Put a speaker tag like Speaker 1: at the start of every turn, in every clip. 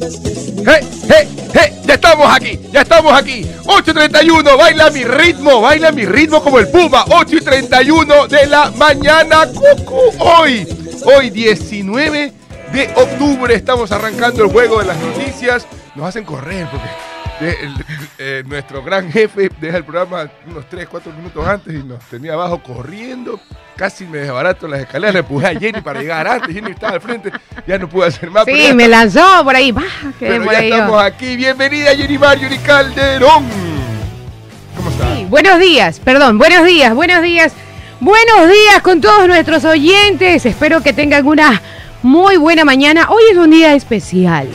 Speaker 1: ¡Hey, hey, hey! Ya estamos aquí, ya estamos aquí. 8.31, baila mi ritmo, baila mi ritmo como el puma. 8.31 de la mañana, cucu. Hoy, hoy 19 de octubre, estamos arrancando el juego de las noticias. Nos hacen correr porque eh, eh, nuestro gran jefe deja el programa unos 3, 4 minutos antes y nos tenía abajo corriendo. Casi me desbarato en las escaleras, le empujé a Jenny para llegar antes. Jenny estaba al frente, ya no pude hacer más.
Speaker 2: Sí, me lanzó por ahí. Bah,
Speaker 1: pero
Speaker 2: por
Speaker 1: ya
Speaker 2: ahí yo.
Speaker 1: estamos aquí. Bienvenida Jenny Marjorie Calderón. ¿Cómo está?
Speaker 2: Sí, buenos días, perdón, buenos días, buenos días. Buenos días con todos nuestros oyentes. Espero que tengan una muy buena mañana. Hoy es un día especial.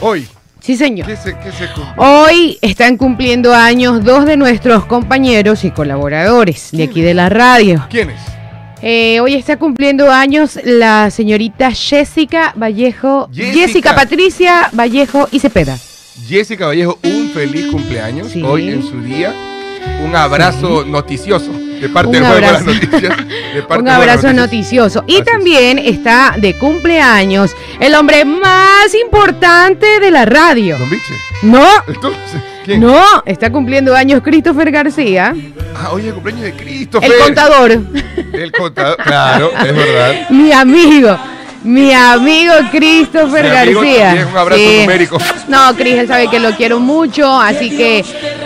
Speaker 1: Hoy,
Speaker 2: Sí, señor.
Speaker 1: ¿qué se, qué se cumple?
Speaker 2: Hoy están cumpliendo años dos de nuestros compañeros y colaboradores de aquí de la radio.
Speaker 1: ¿Quiénes?
Speaker 2: Eh, hoy está cumpliendo años la señorita Jessica Vallejo,
Speaker 1: Jessica.
Speaker 2: Jessica Patricia Vallejo y Cepeda.
Speaker 1: Jessica Vallejo, un feliz cumpleaños
Speaker 2: Sí.
Speaker 1: hoy en su día. Un abrazo noticioso de parte
Speaker 2: Un
Speaker 1: del juego de las
Speaker 2: abrazo.
Speaker 1: noticias. de parte
Speaker 2: Un
Speaker 1: de las
Speaker 2: abrazo noticioso. Y
Speaker 1: Así es.
Speaker 2: también está de cumpleaños el hombre más importante de la radio.
Speaker 1: Don Biche.
Speaker 2: No,
Speaker 1: Entonces, ¿quién?
Speaker 2: no, está cumpliendo años Christopher García,
Speaker 1: Ah, hoy es el cumpleaños de Cristo.
Speaker 2: el contador,
Speaker 1: El contador, claro, es verdad.
Speaker 2: mi amigo. Mi amigo Christopher
Speaker 1: Mi amigo
Speaker 2: García.
Speaker 1: un abrazo numérico.
Speaker 2: No, Cris, él sabe que lo quiero mucho, así que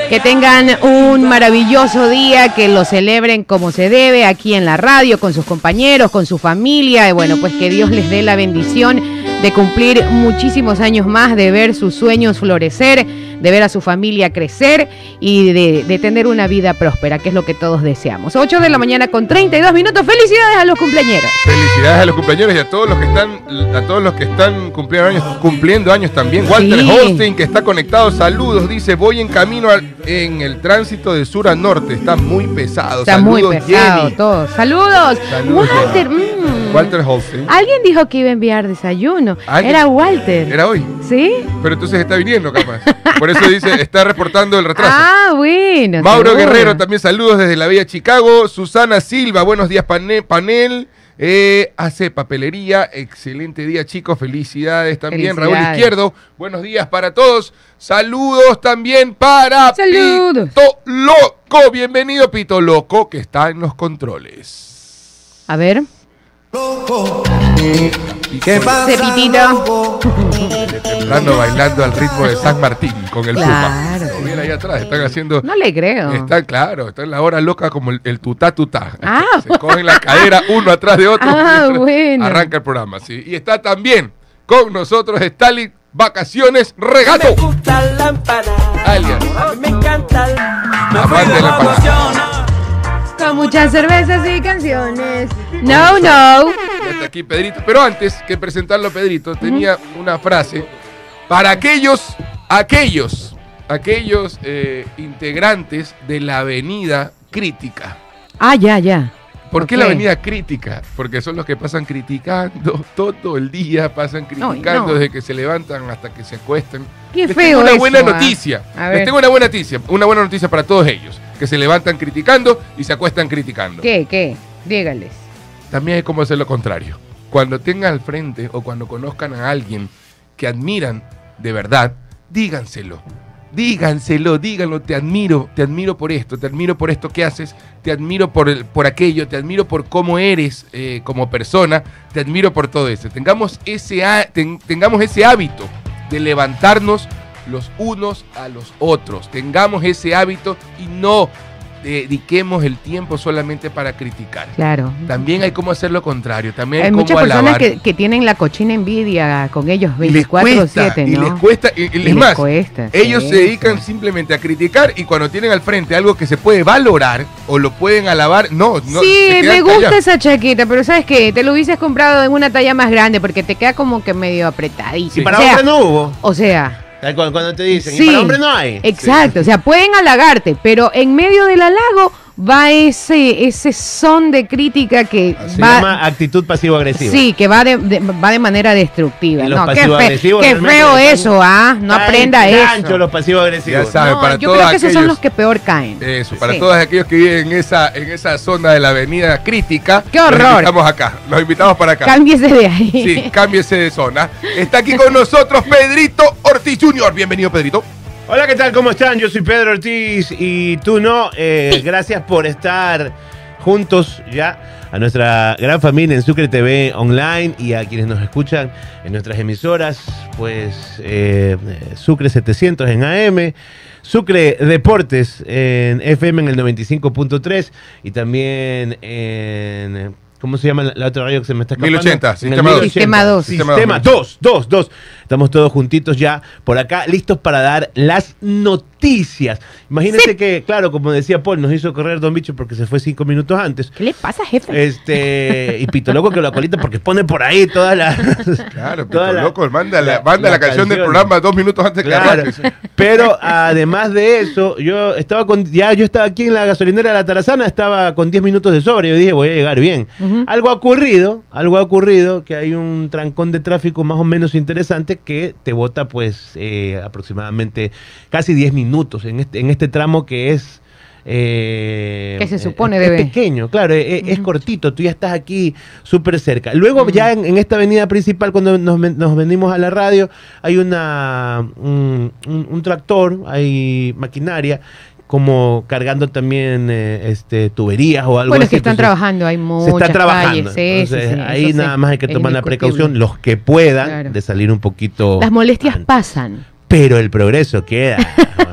Speaker 2: que tengan un maravilloso día, que lo celebren como se debe aquí en la radio, con sus compañeros, con su familia, y bueno, pues que Dios les dé la bendición de cumplir muchísimos años más, de ver sus sueños florecer, de ver a su familia crecer y de, de tener una vida próspera, que es lo que todos deseamos. 8 de la mañana con 32 minutos. Felicidades a los cumpleañeros.
Speaker 1: Felicidades a los cumpleaños y a todos los que están, a todos los que están cumpliendo años, cumpliendo años también. Walter
Speaker 2: Sí.
Speaker 1: Holstein, que está conectado, saludos, dice, voy en camino al- en el tránsito de sur a norte, está muy pesado.
Speaker 2: Está
Speaker 1: saludos,
Speaker 2: muy pesado
Speaker 1: Jenny.
Speaker 2: todo. Saludos.
Speaker 1: Saludos,
Speaker 2: Walter. mm.
Speaker 1: Walter Holstein.
Speaker 2: Alguien dijo que iba a enviar desayuno.
Speaker 1: ¿Alguien?
Speaker 2: Era Walter.
Speaker 1: Era hoy,
Speaker 2: ¿Sí?
Speaker 1: pero entonces está viniendo capaz. Por eso dice, está reportando el retraso.
Speaker 2: Ah, bueno.
Speaker 1: Mauro
Speaker 2: seguro.
Speaker 1: Guerrero, también saludos desde la Bella Chicago. Susana Silva, buenos días, pane- panel. Eh, hace papelería, excelente día, chicos. Felicidades también. Raúl
Speaker 2: Felicidades.
Speaker 1: Izquierdo, buenos días para todos. Saludos también para
Speaker 2: Saludos.
Speaker 1: Pito Loco. Bienvenido, Pito Loco, que está en los controles.
Speaker 2: A ver.
Speaker 3: ¿Qué pasa?
Speaker 2: Cepitito.
Speaker 1: De temprano bailando al ritmo de San Martín con el Puma.
Speaker 2: Claro.
Speaker 1: Lo ven ahí atrás, están haciendo.
Speaker 2: No le creo.
Speaker 1: Está claro, está en la hora loca como el, el tutá tutá.
Speaker 2: Ah.
Speaker 1: Se cogen la cadera uno atrás de otro.
Speaker 2: Ah, bueno.
Speaker 1: Arranca el programa, sí. Y está también con nosotros Stalin Vacaciones Regato.
Speaker 4: Me gusta la empanada.
Speaker 1: Alias.
Speaker 4: A mí me encanta. Me
Speaker 1: Amante de la empanada.
Speaker 2: Con muchas cervezas y canciones. No, no.
Speaker 1: Ya está aquí Pedrito. Pero antes que presentarlo a Pedrito, tenía una frase para aquellos, aquellos, aquellos eh, integrantes de la avenida crítica.
Speaker 2: Ah, ya, ya.
Speaker 1: ¿Por qué la avenida crítica? Porque son los que pasan criticando todo el día, pasan criticando
Speaker 2: no.
Speaker 1: desde que se levantan hasta que se acuestan.
Speaker 2: Qué
Speaker 1: Les
Speaker 2: feo
Speaker 1: tengo una
Speaker 2: eso,
Speaker 1: buena
Speaker 2: ah.
Speaker 1: noticia. Les tengo una buena noticia, una buena noticia para todos ellos, que se levantan criticando y se acuestan criticando.
Speaker 2: ¿Qué, qué? Dígales.
Speaker 1: También hay como hacer lo contrario. Cuando tengan al frente o cuando conozcan a alguien que admiran de verdad, díganselo. Díganselo, díganlo, te admiro, te admiro por esto, te admiro por esto que haces, te admiro por, el- por aquello, te admiro por cómo eres eh, como persona, te admiro por todo eso. Tengamos ese, tengamos ese hábito de levantarnos los unos a los otros. Tengamos ese hábito y no dediquemos el tiempo solamente para criticar.
Speaker 2: Claro.
Speaker 1: También hay cómo hacer lo contrario, también hay,
Speaker 2: Hay
Speaker 1: cómo
Speaker 2: muchas personas
Speaker 1: alabar.
Speaker 2: que, que tienen la cochina envidia con ellos
Speaker 1: y les
Speaker 2: 24-7,
Speaker 1: cuesta, y
Speaker 2: ¿no?
Speaker 1: les cuesta, y, y
Speaker 2: Y
Speaker 1: es
Speaker 2: les
Speaker 1: más,
Speaker 2: cuesta,
Speaker 1: ellos
Speaker 2: sí,
Speaker 1: se dedican
Speaker 2: sí.
Speaker 1: simplemente a criticar y cuando tienen al frente algo que se puede valorar o lo pueden alabar, no, no.
Speaker 2: sí, me gusta
Speaker 1: callados.
Speaker 2: esa chaqueta, pero ¿sabes qué? Te lo hubieses comprado en una talla más grande porque te queda como que medio apretadísimo.
Speaker 3: Y para
Speaker 2: o sea,
Speaker 3: no hubo.
Speaker 2: O sea,
Speaker 3: Cuando, te dicen,
Speaker 2: Sí.
Speaker 3: y para hombre no hay.
Speaker 2: exacto. O sea, pueden halagarte, pero en medio del halago va ese, ese son de crítica que
Speaker 3: Se
Speaker 2: va...
Speaker 3: llama actitud pasivo-agresiva.
Speaker 2: Sí, que va de, de- va de manera destructiva. No, qué, fe- qué feo eso, ¿ah? No aprenda eso.
Speaker 3: los pasivos-agresivos.
Speaker 1: Ya saben,
Speaker 2: No,
Speaker 1: para
Speaker 2: yo
Speaker 1: todos
Speaker 2: creo que esos son
Speaker 1: aquellos-
Speaker 2: los que peor caen.
Speaker 1: Eso, para
Speaker 2: Sí.
Speaker 1: todos aquellos que viven en esa, en esa zona de la avenida crítica.
Speaker 2: ¡Qué horror!
Speaker 1: Los invitamos acá, los invitamos para acá.
Speaker 2: Cámbiese de ahí.
Speaker 1: Sí, cámbiese de zona. Está aquí con nosotros Pedrito Ortiz Jr. Bienvenido, Pedrito.
Speaker 3: Hola, ¿qué tal? ¿Cómo están? Yo soy Pedro Ortiz y tú no. Eh, gracias por estar juntos ya a nuestra gran familia en Sucre TV Online y a quienes nos escuchan en nuestras emisoras, pues eh, Sucre 700 en AM. Sucre Deportes en FM en el 95.3 y también en ¿Cómo se llama la, la otra radio que se me está escapando?
Speaker 1: 1080,
Speaker 3: En
Speaker 1: Sistema 2.
Speaker 2: Sistema 2.
Speaker 3: Sistema 2, 2, 2. Estamos todos juntitos ya por acá, listos para dar las noticias. Imagínense que, claro, como decía Paul, nos hizo correr Don Bicho porque se fue cinco minutos antes.
Speaker 2: ¿Qué le pasa, jefe?
Speaker 3: Este, y Pito Loco que lo acolita porque pone por ahí todas las.
Speaker 1: Claro,
Speaker 3: toda
Speaker 1: Pito
Speaker 3: la-
Speaker 1: Loco, manda la,
Speaker 3: la-
Speaker 1: manda la,
Speaker 3: la
Speaker 1: canción del programa dos minutos antes que
Speaker 3: Claro.
Speaker 1: arranque.
Speaker 3: Pero además de eso, yo estaba con, ya yo estaba aquí en la gasolinera de la Tarazana, estaba con 10 minutos de sobre, yo dije voy a llegar bien. Algo ha ocurrido, algo ha ocurrido, que hay un trancón de tráfico más o menos interesante que te bota pues eh, aproximadamente casi 10 minutos en este, en este tramo que es... eh,
Speaker 2: Que se supone
Speaker 3: es,
Speaker 2: debe.
Speaker 3: es pequeño, claro, es, es cortito, tú ya estás aquí súper cerca. Luego ya en, en esta avenida principal, cuando nos, nos venimos a la radio, hay una un, un- un tractor, hay maquinaria, como cargando también eh, este tuberías o algo
Speaker 2: Bueno, es
Speaker 3: así.
Speaker 2: que están
Speaker 3: Entonces,
Speaker 2: trabajando, hay
Speaker 3: se
Speaker 2: muchas
Speaker 3: está trabajando.
Speaker 2: calles. Sí, sí,
Speaker 3: Entonces,
Speaker 2: sí,
Speaker 3: ahí nada
Speaker 2: sí,
Speaker 3: más hay que
Speaker 2: es
Speaker 3: tomar la precaución, los que puedan,
Speaker 2: Claro.
Speaker 3: de salir un poquito.
Speaker 2: Las molestias
Speaker 3: antes.
Speaker 2: pasan.
Speaker 3: Pero el progreso queda.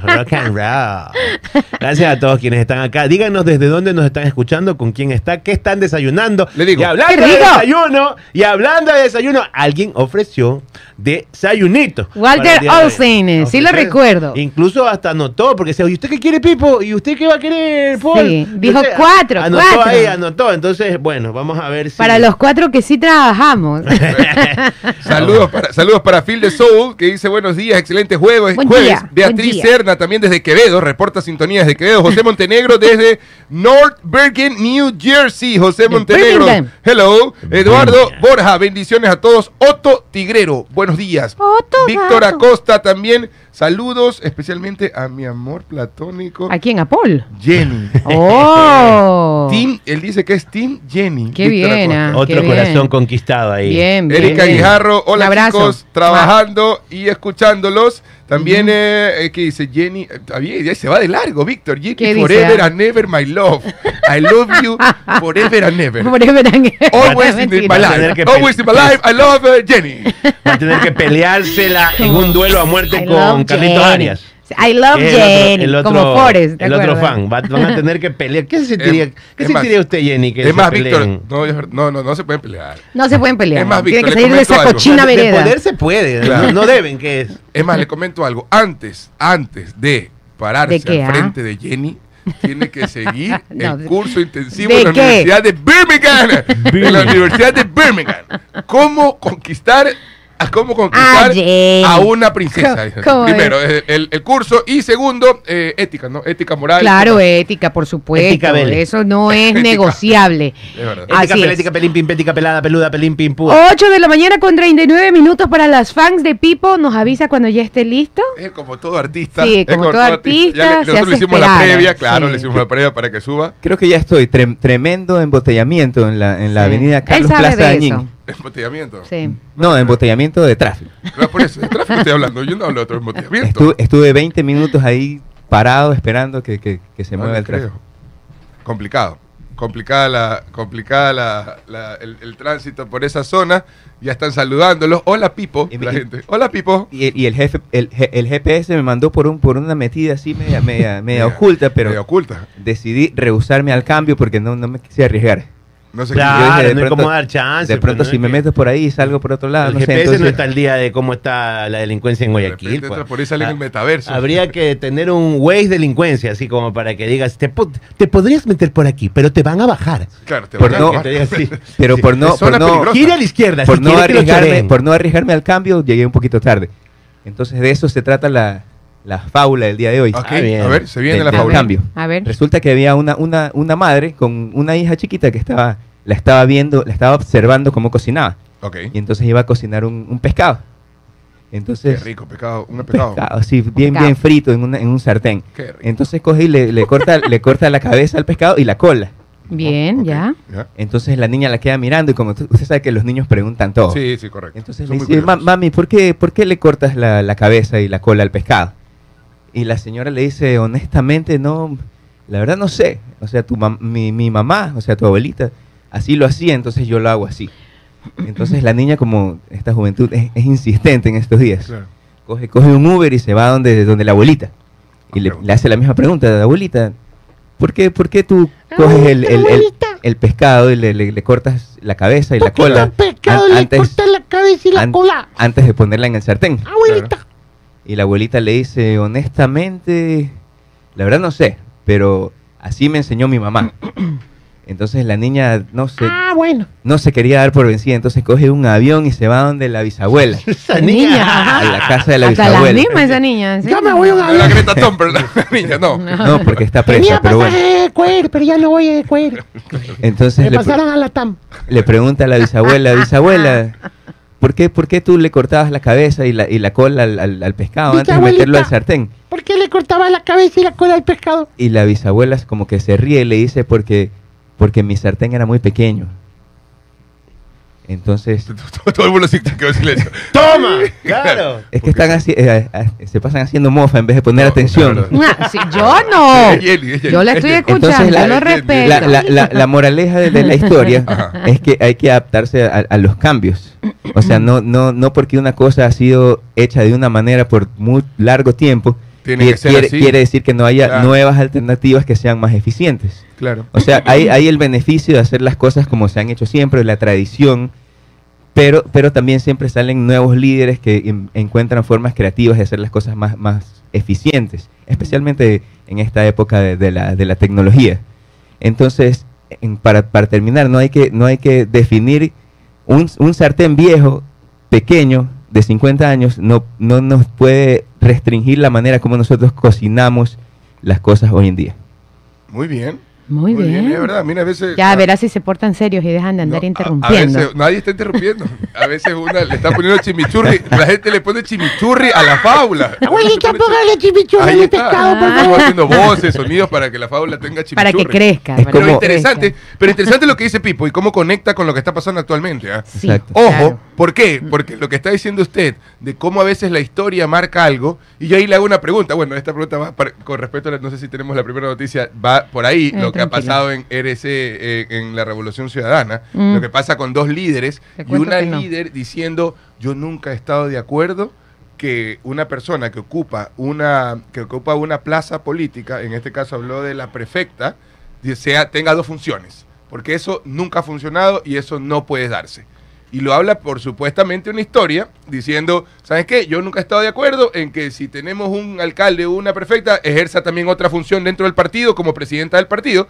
Speaker 3: Rock and roll. Gracias a todos quienes están acá. Díganos desde dónde nos están escuchando, con quién está, qué están desayunando.
Speaker 1: Le digo.
Speaker 3: Y hablando
Speaker 2: ¡Qué
Speaker 3: de
Speaker 2: rico!
Speaker 3: desayuno, y hablando de desayuno, alguien ofreció desayunito.
Speaker 2: Walter. Olsen, sí lo recuerdo.
Speaker 3: Incluso hasta anotó, porque decía, ¿y usted qué quiere, Pipo? ¿Y usted qué va a querer, Paul?
Speaker 2: Sí, dijo cuatro,
Speaker 3: Anotó
Speaker 2: cuatro.
Speaker 3: ahí, anotó. Entonces, bueno, vamos a ver si.
Speaker 2: Para los cuatro que sí trabajamos.
Speaker 1: Saludos para, saludos para Phil de Soul, que dice buenos días, excelente jueves.
Speaker 2: Buen
Speaker 1: jueves.
Speaker 2: día,
Speaker 1: Beatriz
Speaker 2: buen día.
Speaker 1: Serna también desde Quevedo, reporta sintonía desde Quevedo. José Montenegro desde North Bergen, New Jersey. José
Speaker 2: De
Speaker 1: Montenegro. Hello. Eduardo. Borja, bendiciones a todos. Otto Tigrero, buenos días.
Speaker 2: Otto
Speaker 1: Víctor. Acosta también. Saludos especialmente a mi amor platónico,
Speaker 2: ¿A quién? ¿A Paul?
Speaker 1: Jenny.
Speaker 2: ¡Oh!
Speaker 1: Team, él dice que es Team Jenny.
Speaker 2: Qué
Speaker 1: Víctor
Speaker 2: bien,
Speaker 1: Acosta.
Speaker 2: ah.
Speaker 3: Otro
Speaker 2: Qué bien.
Speaker 3: corazón conquistado ahí.
Speaker 2: Bien, bien.
Speaker 1: Erika
Speaker 2: bien.
Speaker 1: Guijarro, hola chicos, trabajando y escuchándolos. También, eh, eh, ¿qué dice Jenny? eh, se va de largo, Víctor. Jenny,
Speaker 2: ¿Qué dice,
Speaker 1: forever
Speaker 2: ah?
Speaker 1: and never, my love. I love you forever and never.
Speaker 2: Forever and ever.
Speaker 1: Always in my life.
Speaker 3: que
Speaker 1: Always in my life. I love uh, Jenny.
Speaker 3: Va a tener que peleársela en un duelo a muerte
Speaker 2: I
Speaker 3: con Carlitos. Arias.
Speaker 2: I love Jenny.
Speaker 3: el otro,
Speaker 2: como Forrest. ¿te
Speaker 3: el otro fan. Va- van a tener que pelear. ¿Qué se sentiría,
Speaker 1: Es-
Speaker 3: ¿qué
Speaker 1: es más-
Speaker 3: sentiría usted, Jenny? Que
Speaker 1: Es más? Víctor, no, no, no, no se pueden pelear.
Speaker 2: No se pueden pelear.
Speaker 1: Es más,
Speaker 2: Tienen
Speaker 1: Víctor,
Speaker 2: que salir de esa
Speaker 1: algo.
Speaker 2: cochina
Speaker 3: de, de
Speaker 2: vereda.
Speaker 3: poder se puede.
Speaker 1: Claro.
Speaker 3: No, deben, que es.
Speaker 1: Es más, le comento algo. Antes, antes de pararse
Speaker 2: ¿De qué,
Speaker 1: al
Speaker 2: ah?
Speaker 1: frente de Jenny, tiene que seguir
Speaker 2: No,
Speaker 1: el curso intensivo
Speaker 2: ¿de
Speaker 1: en la
Speaker 2: qué?
Speaker 1: Universidad de Birmingham. en la Universidad de Birmingham. ¿Cómo conquistar a cómo conquistar
Speaker 2: Ah,
Speaker 1: a una princesa?
Speaker 2: ¿Cómo- cómo
Speaker 1: Primero, el, el- el curso y segundo, eh, ética, ¿no? Ética moral.
Speaker 2: Claro, ética, por supuesto.
Speaker 3: Ética.
Speaker 2: Eso no es
Speaker 1: Ética.
Speaker 2: negociable.
Speaker 1: Es verdad.
Speaker 2: Así
Speaker 3: Ética,
Speaker 2: es.
Speaker 3: pelética, pelín, pim, pética, pelada, peluda, pelín, pim, pú.
Speaker 2: 8 de la mañana con 39 minutos para las fans de Pipo. Nos avisa cuando ya esté listo.
Speaker 1: Es como todo artista.
Speaker 2: Sí, como todo artista,
Speaker 1: Ya le- nosotros
Speaker 2: hace
Speaker 1: le hicimos la previa, claro,
Speaker 2: sí.
Speaker 1: le hicimos la previa para que suba.
Speaker 5: Creo que ya estoy. Trem- tremendo embotellamiento en la, en la
Speaker 2: Sí.
Speaker 5: avenida Carlos Plaza Dañín.
Speaker 1: Embotellamiento.
Speaker 2: Sí.
Speaker 5: No, embotellamiento de tráfico.
Speaker 1: No, por eso, de tráfico estoy hablando. Yo no hablo de otro embotellamiento.
Speaker 5: Estuve, estuve 20 minutos ahí parado esperando que, que- que se
Speaker 1: No
Speaker 5: mueva el tráfico.
Speaker 1: Complicado. Complicada la, complicada la, la- el, el tránsito por esa zona. Ya están saludándolos. Hola Pipo,
Speaker 5: Y-
Speaker 1: la
Speaker 5: y-
Speaker 1: gente. Hola Pipo.
Speaker 5: Y, y el jefe, el, el GPS me mandó por un por una metida así media, media, media oculta, pero
Speaker 1: Media oculta.
Speaker 5: decidí rehusarme al cambio porque no, no me quise arriesgar.
Speaker 1: No sé
Speaker 5: Claro.
Speaker 1: qué.
Speaker 5: Dije, de
Speaker 3: no hay
Speaker 5: pronto-
Speaker 3: cómo dar chance.
Speaker 5: De pronto
Speaker 3: pues, no
Speaker 5: si me
Speaker 3: que-
Speaker 5: meto por ahí y salgo por otro lado,
Speaker 3: El
Speaker 5: no sé,
Speaker 3: GPS no
Speaker 5: entonces-
Speaker 3: está al día de cómo está la delincuencia en
Speaker 1: De
Speaker 3: Guayaquil.
Speaker 1: repente
Speaker 3: pues.
Speaker 1: por ahí sale en el
Speaker 3: Ah,
Speaker 1: metaverso.
Speaker 3: Habría que tener un Waze delincuencia, así como para que digas, te, po- te podrías meter por aquí, pero te van a bajar.
Speaker 1: Claro, te
Speaker 5: Por
Speaker 1: van a
Speaker 5: no-
Speaker 3: te diga así.
Speaker 5: pero
Speaker 3: Sí.
Speaker 5: por no, por no.
Speaker 3: Gira a la izquierda,
Speaker 5: por
Speaker 3: si
Speaker 5: no arriesgarme, por no arriesgarme al cambio, llegué un poquito tarde. Entonces de eso se trata la, la fábula del día de hoy.
Speaker 1: Ok,
Speaker 3: Ah, bien.
Speaker 1: a ver, se viene
Speaker 5: Del-
Speaker 1: la
Speaker 2: A
Speaker 5: cambio.
Speaker 2: A ver.
Speaker 5: Resulta que había una, una, una madre con una hija chiquita que estaba, la estaba viendo, la estaba observando cómo cocinaba.
Speaker 1: Ok.
Speaker 5: Y entonces iba a cocinar un, un pescado.
Speaker 1: Qué
Speaker 5: Entonces,
Speaker 1: rico, pecado. Un pecado.
Speaker 5: pescado, así, bien,
Speaker 2: Pescado.
Speaker 5: bien frito en, una- en un sartén.
Speaker 1: Qué rico.
Speaker 5: Entonces coge y le, le corta, le corta la cabeza al pescado y la cola.
Speaker 2: Bien, ya.
Speaker 1: ya.
Speaker 5: Entonces la niña la queda mirando y como usted sabe que los niños preguntan todo.
Speaker 1: Sí, sí, correcto.
Speaker 5: Entonces
Speaker 1: Son
Speaker 5: le dice, "Ma-
Speaker 1: curiosos.
Speaker 5: mami, ¿por qué, ¿por qué le cortas la, la cabeza y la cola al pescado? Y la señora le dice, honestamente, no, la verdad no sé. O sea, tu mam- mi, mi mamá, o sea, tu abuelita, así lo hacía, entonces yo lo hago así. Entonces la niña, como esta juventud es, es insistente en estos días,
Speaker 1: Claro.
Speaker 5: coge, coge un Uber y se va donde, donde la abuelita. Y
Speaker 1: A
Speaker 5: le, le hace la misma pregunta, abuelita, ¿por qué, por qué tú coges el, el- el- el pescado y le, le- le cortas la cabeza y la cola
Speaker 6: pescado
Speaker 5: an-
Speaker 6: le
Speaker 5: antes,
Speaker 6: cortas la cabeza y la
Speaker 5: an-
Speaker 6: cola?
Speaker 5: antes de ponerla en el sartén?
Speaker 6: Abuelita.
Speaker 5: Y la abuelita le dice, honestamente, la verdad no sé, pero así me enseñó mi mamá. Entonces la niña no se,
Speaker 6: Ah, bueno.
Speaker 5: no se quería dar por vencida, entonces coge un avión y se va donde la bisabuela,
Speaker 3: Esa
Speaker 2: Niña.
Speaker 5: a la casa de la
Speaker 2: Hasta la
Speaker 5: bisabuela.
Speaker 2: misma esa niña. ¿sí?
Speaker 6: Yo me voy a un avión.
Speaker 1: era Greta Thunberg, la niña, no.
Speaker 5: No, porque está
Speaker 6: Tenía
Speaker 5: presa, pero
Speaker 6: pasaje
Speaker 5: bueno.
Speaker 6: de cuero, pero ya no voy de cuero.
Speaker 5: Entonces
Speaker 6: Me
Speaker 5: le,
Speaker 6: pasaron a la TAM.
Speaker 5: le pregunta a la bisabuela, bisabuela, ¿por qué, ¿por qué tú le cortabas la cabeza y la, y la cola al, al- al pescado antes de meterlo al sartén?
Speaker 6: ¿Por qué le cortaba la cabeza y la cola al pescado?
Speaker 5: Y la bisabuela como que se ríe y le dice porque, porque mi sartén era muy pequeño. Entonces,
Speaker 1: Todo el mundo se quedó en silencio.
Speaker 3: ¡Toma! Claro.
Speaker 5: es que están haci- eh, eh, se pasan haciendo mofa en vez de poner
Speaker 1: No,
Speaker 5: atención.
Speaker 2: sí, yo no.
Speaker 1: Es Jenny, es Jenny,
Speaker 2: Yo la
Speaker 1: es
Speaker 2: estoy escuchando,
Speaker 5: Entonces, la-
Speaker 2: yo lo
Speaker 1: la-
Speaker 2: respeto.
Speaker 5: La, la- la- la moraleja de, de la historia
Speaker 1: Ajá.
Speaker 5: es que hay que adaptarse a, a los cambios. O sea, no, no, no porque una cosa ha sido hecha de una manera por muy largo tiempo,
Speaker 1: Tiene
Speaker 5: quiere,
Speaker 1: que ser
Speaker 5: quiere-
Speaker 1: así.
Speaker 5: quiere decir que no haya
Speaker 1: Claro.
Speaker 5: nuevas alternativas que sean más eficientes.
Speaker 1: Claro.
Speaker 5: O sea, hay, hay el beneficio de hacer las cosas como se han hecho siempre, la tradición, pero, pero también siempre salen nuevos líderes que en- encuentran formas creativas de hacer las cosas más, más eficientes, especialmente en esta época de, de la, de la tecnología. Entonces, en- para, para terminar, no hay que, no hay que definir un, un sartén viejo, pequeño, de 50 años, no, no nos puede restringir la manera como nosotros cocinamos las cosas hoy en día.
Speaker 1: Muy bien.
Speaker 2: Muy bien.
Speaker 1: Es verdad, mira, a veces.
Speaker 2: Ya verás si se portan serios y dejan de andar
Speaker 1: No, a- A,
Speaker 2: interrumpiendo.
Speaker 1: veces, nadie está interrumpiendo. A veces una le está poniendo chimichurri. La gente le pone chimichurri a la fábula. Se pone
Speaker 6: póngale chimichurri
Speaker 1: Ahí
Speaker 6: a mi
Speaker 1: está.
Speaker 6: pescado, por
Speaker 1: Estamos
Speaker 6: favor.
Speaker 1: haciendo voces, sonidos para que la fábula tenga chimichurri.
Speaker 2: para que crezca.
Speaker 5: Es
Speaker 1: Pero
Speaker 2: que
Speaker 5: como-
Speaker 1: interesante,
Speaker 2: crezca.
Speaker 1: pero interesante lo que dice Pipo y cómo conecta con lo que está pasando actualmente. ¿ah?
Speaker 2: Sí,
Speaker 5: Exacto.
Speaker 1: Ojo,
Speaker 2: claro.
Speaker 1: ¿por qué? Porque lo que está diciendo usted de cómo a veces la historia marca algo, y yo ahí le hago una pregunta. Bueno, esta pregunta va para- con respecto a la, no sé si tenemos la primera noticia, va por ahí,
Speaker 2: Eh,
Speaker 1: lo que ha pasado en RC, eh, en la Revolución Ciudadana,
Speaker 2: Mm.
Speaker 1: lo que pasa con dos líderes y una
Speaker 2: no.
Speaker 1: líder diciendo, yo nunca he estado de acuerdo que una persona que ocupa una que ocupa una plaza política, en este caso habló de la prefecta, sea tenga dos funciones, porque eso nunca ha funcionado y eso no puede darse. Y lo habla por supuestamente una historia diciendo, ¿sabes qué? Yo nunca he estado de acuerdo en que si tenemos un alcalde o una prefecta, ejerza también otra función dentro del partido como presidenta del partido.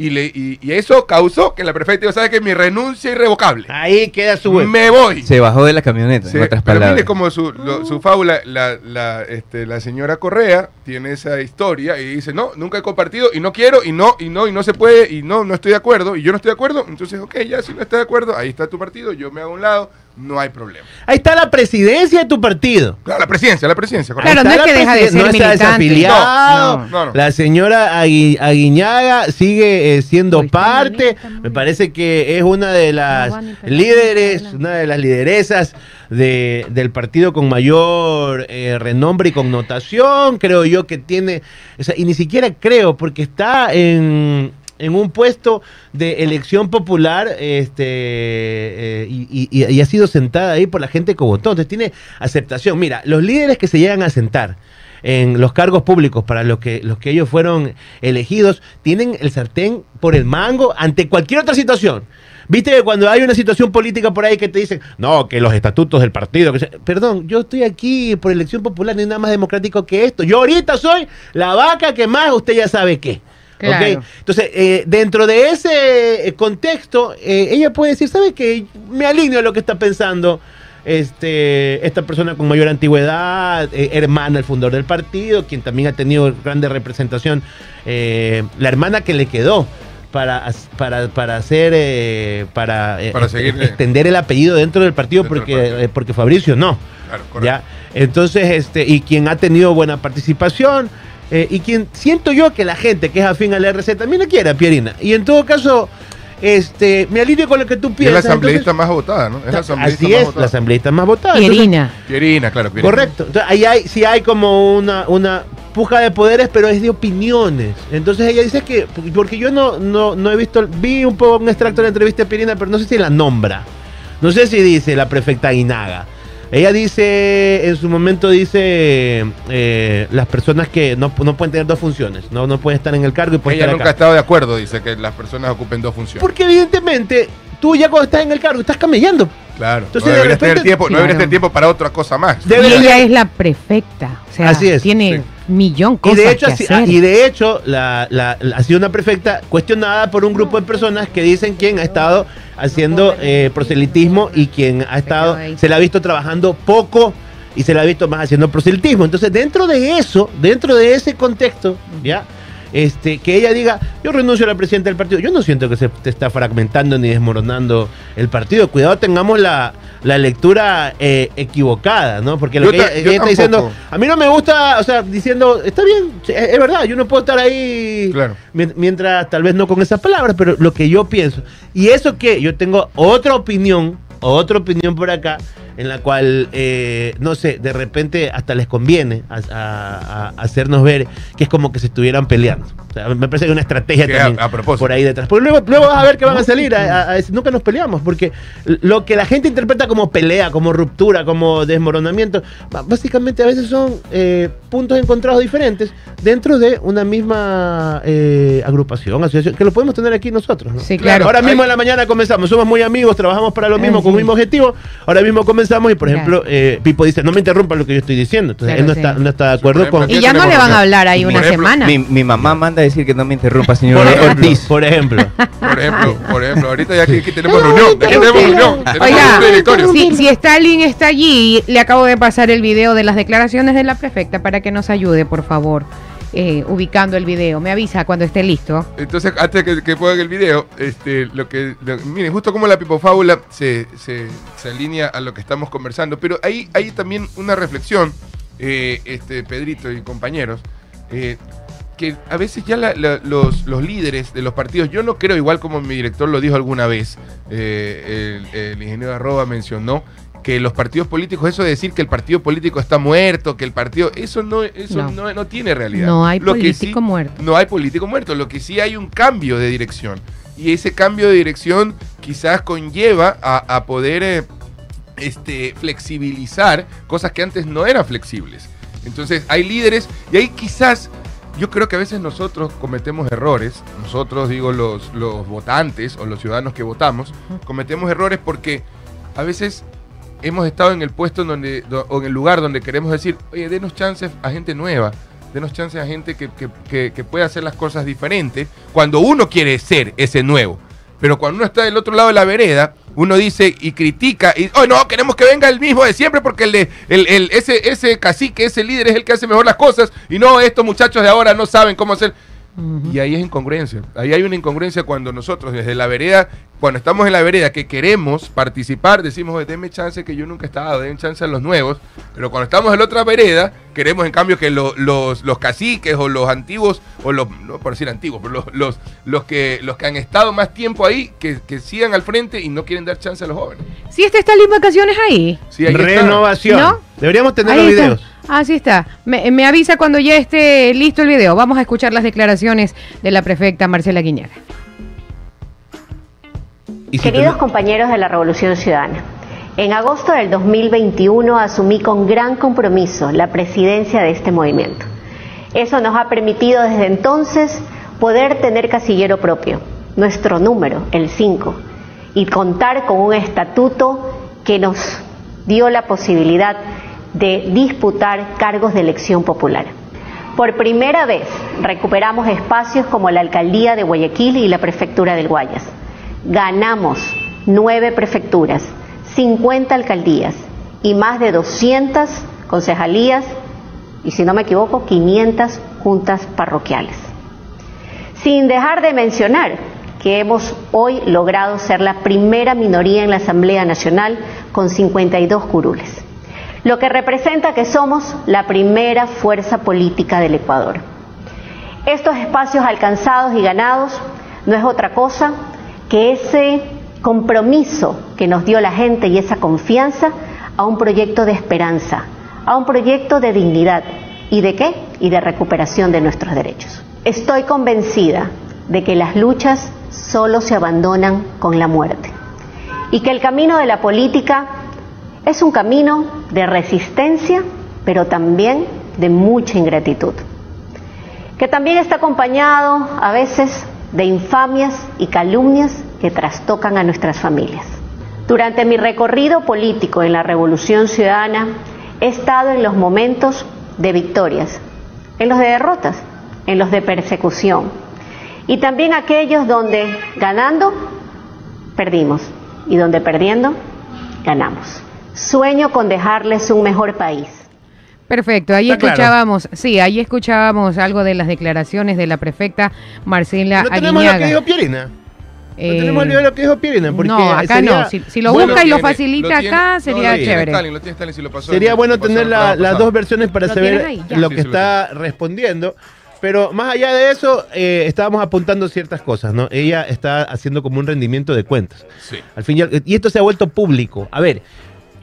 Speaker 1: Y, le, y, y eso causó que la prefecta dijo, ¿sabes qué? Mi renuncia irrevocable.
Speaker 3: Ahí queda su hueco.
Speaker 1: Me voy.
Speaker 5: Se bajó de la camioneta,
Speaker 1: Sí,
Speaker 5: en otras
Speaker 1: pero
Speaker 5: palabras.
Speaker 1: mire como su, lo- su fábula, la, la, este, la señora Correa tiene esa historia y dice, no, nunca he compartido y no quiero y no, y no, y no se puede y no, no estoy de acuerdo y yo no estoy de acuerdo. Entonces, ok, ya si no está de acuerdo, ahí está tu partido, yo me hago a un lado, no hay problema.
Speaker 3: Ahí está la presidencia de tu partido.
Speaker 1: Claro, la presidencia, la presidencia. correcto.
Speaker 2: Claro, no es que deja de ser
Speaker 3: no está desafiliado.
Speaker 2: No,
Speaker 1: no, no.
Speaker 3: La señora Agui- Aguiñaga sigue eh, siendo
Speaker 2: Uy,
Speaker 3: parte. Me parece que es una de las líderes, una de las lideresas de, del partido con mayor eh, renombre y connotación. Creo yo que tiene. o sea, y ni siquiera creo, porque está en. En un puesto de elección popular este eh, y, y- y ha sido sentada ahí por la gente que votó. Entonces tiene aceptación. Mira, los líderes que se llegan a sentar en los cargos públicos para los que, los que ellos fueron elegidos, tienen el sartén por el mango ante cualquier otra situación. Viste que cuando hay una situación política por ahí que te dicen, no, que los estatutos del partido, perdón, yo estoy aquí por elección popular, no hay nada más democrático que esto. Yo ahorita soy la vaca que más usted ya sabe qué. ¿Ok?
Speaker 2: Claro.
Speaker 3: Entonces, eh, dentro de ese eh, contexto, eh, ella puede decir, ¿sabe qué? Me alineo a lo que está pensando este, esta persona con mayor antigüedad, eh, hermana del fundador del partido, quien también ha tenido grande representación, eh, la hermana que le quedó para, para, para hacer, eh, para,
Speaker 1: Para
Speaker 3: ex-
Speaker 1: seguir, eh,
Speaker 3: extender el apellido dentro del partido,
Speaker 1: dentro del
Speaker 3: porque,
Speaker 1: partido.
Speaker 3: eh, porque Fabricio no.
Speaker 1: Claro, correcto.
Speaker 3: ¿ya? Entonces, este, y quien ha tenido buena participación, eh, y quien siento yo que la gente que es afín al RC también la quiere a Pierina. Y en todo caso, este, me alineo con lo que tú
Speaker 1: Y es la
Speaker 3: piensas.
Speaker 1: asambleísta
Speaker 3: entonces-
Speaker 1: más votada, ¿no? Es la asambleísta
Speaker 3: Así
Speaker 1: más
Speaker 3: es,
Speaker 1: votada.
Speaker 3: la asambleísta más votada. Entonces,
Speaker 2: Pierina.
Speaker 1: Pierina, claro, Pierina.
Speaker 3: Correcto. Entonces, ahí hay, sí hay como una, una puja de poderes, pero es de opiniones. Entonces ella dice que, porque yo no, no, no he visto, vi un poco un extracto de la entrevista de Pirina, pero no sé si la nombra. No sé si dice la prefecta Guinaga. Ella dice, en su momento dice, eh, las personas que no, no pueden tener dos funciones, no, no pueden estar en el cargo y pueden
Speaker 1: Ella
Speaker 3: estar
Speaker 1: nunca
Speaker 3: acá.
Speaker 1: ha estado de acuerdo, dice, que las personas ocupen dos funciones.
Speaker 3: Porque evidentemente, tú ya cuando estás en el cargo estás camellando.
Speaker 1: Claro.
Speaker 3: Entonces,
Speaker 1: no
Speaker 3: de
Speaker 1: deberías tener tiempo, no
Speaker 2: Claro.
Speaker 1: deberías tener tiempo para otra cosa más.
Speaker 3: Debe-
Speaker 2: y ella es la prefecta. O sea,
Speaker 3: Así es,
Speaker 2: tiene
Speaker 1: sí.
Speaker 2: millón
Speaker 3: Y
Speaker 2: cosas
Speaker 3: de hecho,
Speaker 2: que
Speaker 3: así-
Speaker 2: hacer.
Speaker 3: y de hecho la, la- la- ha sido una prefecta cuestionada por un grupo de personas que dicen quien ha estado haciendo eh, proselitismo y quien ha estado, se la ha visto trabajando poco y se la ha visto más haciendo proselitismo. Entonces, dentro de eso, dentro de ese contexto, ¿ya? Este, que ella diga, yo renuncio a la presidenta del partido. Yo no siento que se te está fragmentando ni desmoronando el partido. Cuidado, tengamos la, la lectura eh, equivocada, ¿no? Porque lo
Speaker 1: Yo
Speaker 3: que ella, está diciendo, a mí no me gusta, o sea, diciendo, está bien, es, es verdad, yo no puedo estar ahí
Speaker 1: Claro.
Speaker 3: mientras, tal vez no con esas palabras, pero lo que yo pienso. Y eso que yo tengo otra opinión, otra opinión por acá, en la cual, eh, no sé, de repente hasta les conviene a, a- a hacernos ver que es como que se estuvieran peleando. O sea, me parece que hay una estrategia
Speaker 1: Que
Speaker 3: también
Speaker 1: a propósito.
Speaker 3: por ahí detrás. Porque luego, luego vas a ver que van a salir a, a- a decir, nunca nos peleamos, porque lo que la gente interpreta como pelea, como ruptura, como desmoronamiento, básicamente a veces son eh, puntos encontrados diferentes dentro de una misma eh, agrupación, asociación, que lo podemos tener aquí nosotros. ¿no?
Speaker 2: Sí, claro.
Speaker 3: Ahora mismo en la mañana comenzamos, somos muy amigos, trabajamos para lo mismo, con
Speaker 2: sí.
Speaker 3: un mismo objetivo. Ahora mismo comenzamos y, por
Speaker 2: Claro.
Speaker 3: ejemplo, eh, Pipo dice, no me interrumpa lo que yo estoy diciendo. Entonces,
Speaker 2: Claro,
Speaker 3: él no,
Speaker 2: sí.
Speaker 3: está, no está de acuerdo con...
Speaker 2: Y ya no le van a hablar ahí una
Speaker 1: ejemplo,
Speaker 2: semana.
Speaker 5: Mi, mi mamá manda a decir que no me interrumpa, señor
Speaker 3: Por ejemplo,
Speaker 5: Ortiz.
Speaker 3: por ejemplo.
Speaker 1: Por ejemplo, por ejemplo, ahorita ya aquí, aquí tenemos reunión, aquí tenemos reunión,
Speaker 2: Oiga, si, si Stalin está allí, le acabo de pasar el video de las declaraciones de la prefecta para que nos ayude, por favor, eh, ubicando el video. Me avisa cuando esté listo.
Speaker 1: Entonces, antes que, que pongan el video, este, lo que, lo- miren, justo como la pipofábula se, se, alinea a lo que estamos conversando, pero hay, hay también una reflexión, eh, este, Pedrito y compañeros, eh, que a veces ya los, los líderes de los partidos, yo no creo, igual como mi director lo dijo alguna vez, eh, el, el ingeniero Arroba mencionó, que los partidos políticos, eso de decir que el partido político está muerto, que el partido, eso no, eso
Speaker 2: No.
Speaker 1: no, no tiene realidad.
Speaker 2: No hay
Speaker 1: Lo
Speaker 2: político
Speaker 1: sí-
Speaker 2: muerto.
Speaker 1: no hay político muerto, lo que sí hay un cambio de dirección. Y ese cambio de dirección quizás conlleva a, a poder eh, este, flexibilizar cosas que antes no eran flexibles. Entonces hay líderes y ahí quizás yo creo que a veces nosotros cometemos errores, nosotros digo los, los votantes o los ciudadanos que votamos, cometemos errores porque a veces hemos estado en el puesto en donde, do- o en el lugar donde queremos decir, oye, denos chances a gente nueva, denos chances a gente que, que, que, que pueda hacer las cosas diferentes, cuando uno quiere ser ese nuevo. Pero cuando uno está del otro lado de la vereda, uno dice y critica y, oh no, queremos que venga el mismo de siempre porque el de, el, el- ese, ese cacique, ese líder es el que hace mejor las cosas y no, estos muchachos de ahora no saben cómo hacer. Y ahí es incongruencia. Ahí hay una incongruencia cuando nosotros, desde la vereda, cuando estamos en la vereda que queremos participar, decimos, "Oye, denme chance que yo nunca he estado, den chance a los nuevos. Pero cuando estamos en la otra vereda, queremos en cambio que lo- los, los caciques o los antiguos, o los, no por decir antiguos, pero los, los, los que, los que han estado más tiempo ahí, que, que sigan al frente y no quieren dar chance a los jóvenes.
Speaker 2: Si está Stalin vacaciones ahí.
Speaker 1: Sí, ahí está.
Speaker 3: Renovación.
Speaker 2: ¿No?
Speaker 3: Deberíamos tener
Speaker 2: Ahí
Speaker 3: los
Speaker 2: está.
Speaker 3: videos.
Speaker 2: Así está. Me, me avisa cuando ya esté listo el video. Vamos a escuchar las declaraciones de la prefecta Marcela Guiñaga.
Speaker 3: Y si
Speaker 7: Queridos compañeros de la Revolución Ciudadana, en agosto del 2021 asumí con gran compromiso la presidencia de este movimiento. Eso nos ha permitido desde entonces poder tener casillero propio, nuestro número, el 5, y contar con un estatuto que nos dio la posibilidad de disputar cargos de elección popular. Por primera vez recuperamos espacios como la alcaldía de Guayaquil y la prefectura del Guayas. Ganamos nueve prefecturas, 50 alcaldías y más de 200 concejalías y, si no me equivoco, 500 juntas parroquiales. Sin dejar de mencionar que hemos hoy logrado ser la primera minoría en la Asamblea Nacional con 52 curules, lo que representa que somos la primera fuerza política del Ecuador. Estos espacios alcanzados y ganados no es otra cosa que ese compromiso que nos dio la gente y esa confianza a un proyecto de esperanza, a un proyecto de dignidad. ¿Y de qué? Y de recuperación de nuestros derechos. Estoy convencida de que las luchas solo se abandonan con la muerte y que el camino de la política es un camino de resistencia, pero también de mucha ingratitud, que también está acompañado a veces de infamias y calumnias que trastocan a nuestras familias. Durante mi recorrido político en la Revolución Ciudadana he estado en los momentos de victorias, en los de derrotas, en los de persecución y también aquellos donde ganando perdimos y donde perdiendo ganamos. Sueño con dejarles un mejor país.
Speaker 2: Perfecto, ahí
Speaker 3: Está claro.
Speaker 2: escuchábamos, sí, ahí escuchábamos algo de las declaraciones de la prefecta Marcela
Speaker 3: No tenemos lo que dijo Pierina. No
Speaker 2: Eh,
Speaker 3: tenemos el video de lo que dijo Pierina. Porque
Speaker 2: no, acá
Speaker 3: sería-
Speaker 2: no. Si, si lo
Speaker 3: bueno,
Speaker 2: busca y lo
Speaker 1: tiene,
Speaker 2: facilita
Speaker 1: lo tiene.
Speaker 2: acá,
Speaker 1: No,
Speaker 2: sería
Speaker 1: lo
Speaker 2: chévere.
Speaker 1: Stalin, lo tiene Stalin, si lo pasó,
Speaker 3: Sería bueno
Speaker 1: pasó
Speaker 3: tener la- las dos versiones para
Speaker 2: ¿Lo
Speaker 3: saber
Speaker 2: ahí?
Speaker 3: Lo
Speaker 1: Sí,
Speaker 3: que
Speaker 1: sí, lo
Speaker 3: está respondiendo. Pero más allá de eso, eh, estábamos apuntando ciertas cosas, ¿no? Ella está haciendo como un rendimiento de cuentas.
Speaker 1: Sí.
Speaker 3: Al fin y, al- y esto se ha vuelto público. A ver,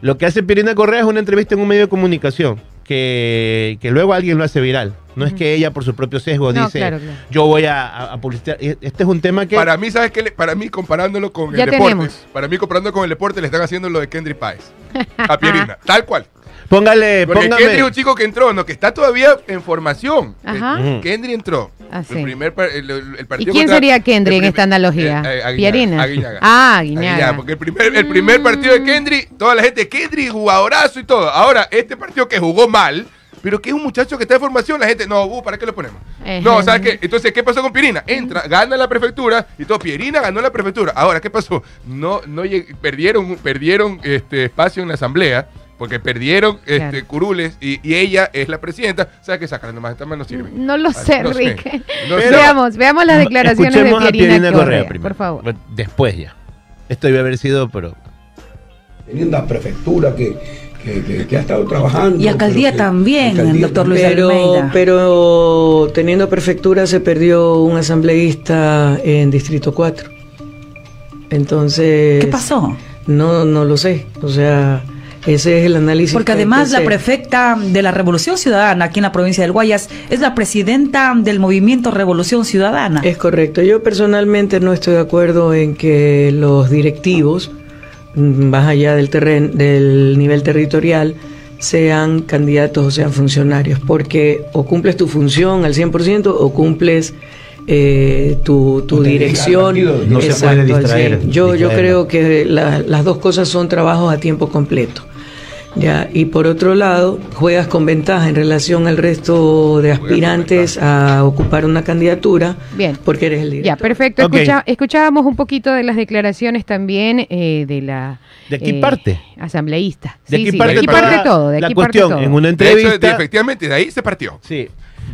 Speaker 3: lo que hace Pirina Correa es una entrevista en un medio de comunicación que, que luego alguien lo hace viral. No es que ella por su propio sesgo
Speaker 2: No,
Speaker 3: dice,
Speaker 2: claro, claro.
Speaker 3: yo voy a, a- publicitar. E- Este es un tema que...
Speaker 1: Para mí, ¿sabes qué? Le- Para mí, comparándolo con
Speaker 2: Ya
Speaker 1: el deporte, para mí, comparándolo con el deporte, le están haciendo lo de Kendry Páez. A Pierina, tal cual.
Speaker 3: Póngale,
Speaker 1: Porque
Speaker 3: póngame...
Speaker 1: Kendry es un chico que entró, no, que está todavía en formación.
Speaker 2: Ajá.
Speaker 1: Eh, Kendry entró.
Speaker 2: Ah, sí.
Speaker 1: El primer par- el, el- el
Speaker 2: ¿Y quién
Speaker 1: contra-
Speaker 2: sería Kendry en esta analogía?
Speaker 1: eh, eh, Aguiñaga,
Speaker 2: Pierina.
Speaker 1: Aguiñaga.
Speaker 2: Ah, Aguiñaga.
Speaker 1: Porque el primer, el primer partido de Kendry, toda la gente, Kendry, jugadorazo y todo. Ahora, este partido que jugó mal, pero que es un muchacho que está en formación, la gente, no, uh, ¿para qué lo ponemos?
Speaker 2: Ejé.
Speaker 1: No, ¿sabes qué? Entonces, ¿qué pasó con Pirina? Entra, gana la prefectura y todo. Pirina ganó la prefectura. Ahora, ¿qué pasó? No, no perdieron, perdieron este espacio en la asamblea. Porque perdieron este, curules y, y ella es la presidenta. ¿Sabes qué? Sacar nomás, esta mano no sirve.
Speaker 2: No lo
Speaker 1: Ah,
Speaker 2: sé,
Speaker 1: no sé. Sé.
Speaker 2: veamos, veamos las declaraciones de
Speaker 3: Escuchemos a
Speaker 2: Pierina, Correa,
Speaker 3: primero.
Speaker 2: por favor.
Speaker 3: Después ya. Esto debe haber sido, pero...
Speaker 8: teniendo la prefectura que, que, que- que ha estado trabajando.
Speaker 9: Y alcaldía
Speaker 8: pero que-
Speaker 9: también,
Speaker 8: alcaldía
Speaker 9: doctor Luis
Speaker 8: también.
Speaker 9: Almeida.
Speaker 10: Pero, pero teniendo prefectura se perdió un asambleísta en Distrito 4. Entonces...
Speaker 9: ¿Qué pasó?
Speaker 10: No, no lo sé. O sea, ese es el análisis.
Speaker 9: Porque además la prefecta de la Revolución Ciudadana aquí en la provincia del Guayas es la presidenta del movimiento Revolución Ciudadana.
Speaker 10: Es correcto. Yo personalmente no estoy de acuerdo en que los directivos, mm, más allá del, terren del nivel territorial, sean candidatos o sean funcionarios, porque o cumples tu función al 100% o cumples eh, tu, dirección.
Speaker 8: no
Speaker 3: se puede distraer,
Speaker 10: 100. Yo, yo creo que la- las dos cosas son trabajos a tiempo completo. Ya, y por otro lado, juegas con ventaja en relación al resto de aspirantes a ocupar una candidatura
Speaker 2: Bien.
Speaker 10: porque eres el director.
Speaker 2: Ya, perfecto. Escucha- escuchábamos un poquito de las declaraciones también eh, de la
Speaker 3: ¿De aquí
Speaker 2: eh,
Speaker 3: parte?
Speaker 2: asaleísta.
Speaker 3: De
Speaker 2: Sí,
Speaker 3: aquí
Speaker 2: sí,
Speaker 3: parte,
Speaker 2: de aquí parte todo. De
Speaker 3: la
Speaker 2: aquí parte
Speaker 3: cuestión.
Speaker 2: todo.
Speaker 3: En una
Speaker 1: De hecho, de-
Speaker 3: entrevista...
Speaker 1: efectivamente, de ahí se partió.
Speaker 3: sí.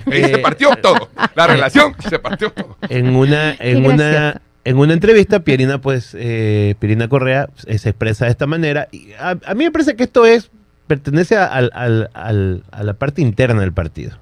Speaker 1: Ahí
Speaker 3: Eh,
Speaker 1: se partió todo. La relación se partió todo.
Speaker 3: en una en
Speaker 2: Qué
Speaker 3: una. En una entrevista Pierina pues eh, Pierina Correa eh, se expresa de esta manera. Y a, a mí me parece que esto es pertenece a, al- a la parte interna del partido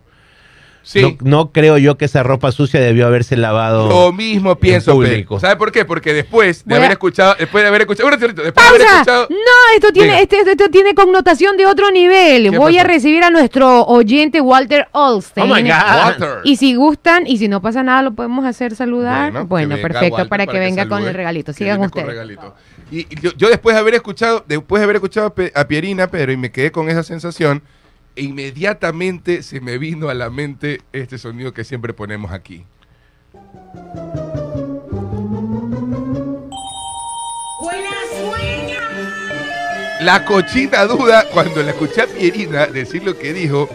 Speaker 1: Sí.
Speaker 3: no, no creo yo que esa ropa sucia debió haberse lavado
Speaker 1: Lo mismo pienso,
Speaker 3: público.
Speaker 1: ¿Sabe por qué? Porque después de
Speaker 2: Voy
Speaker 1: haber
Speaker 2: a-
Speaker 1: escuchado, después de haber escuchado, un ratito, después de haber escuchado,
Speaker 2: No, esto tiene, este, esto, esto tiene connotación de otro nivel.
Speaker 1: ¿Qué
Speaker 2: Voy a recibir a nuestro oyente Walter Olstein.
Speaker 3: Oh my God.
Speaker 1: Water.
Speaker 2: Y si gustan, y si no pasa nada, lo podemos hacer saludar. Bueno, perfecto,
Speaker 1: Walter
Speaker 2: para que venga con
Speaker 1: salude,
Speaker 2: el regalito. Sigan ustedes.
Speaker 1: regalito. Y y yo, yo después de haber escuchado, después de haber escuchado a Pierina, Pedro, y me quedé con esa sensación, inmediatamente se me vino a la mente este sonido que siempre ponemos aquí. La cochina duda, cuando la escuché a Pierina decir lo que dijo,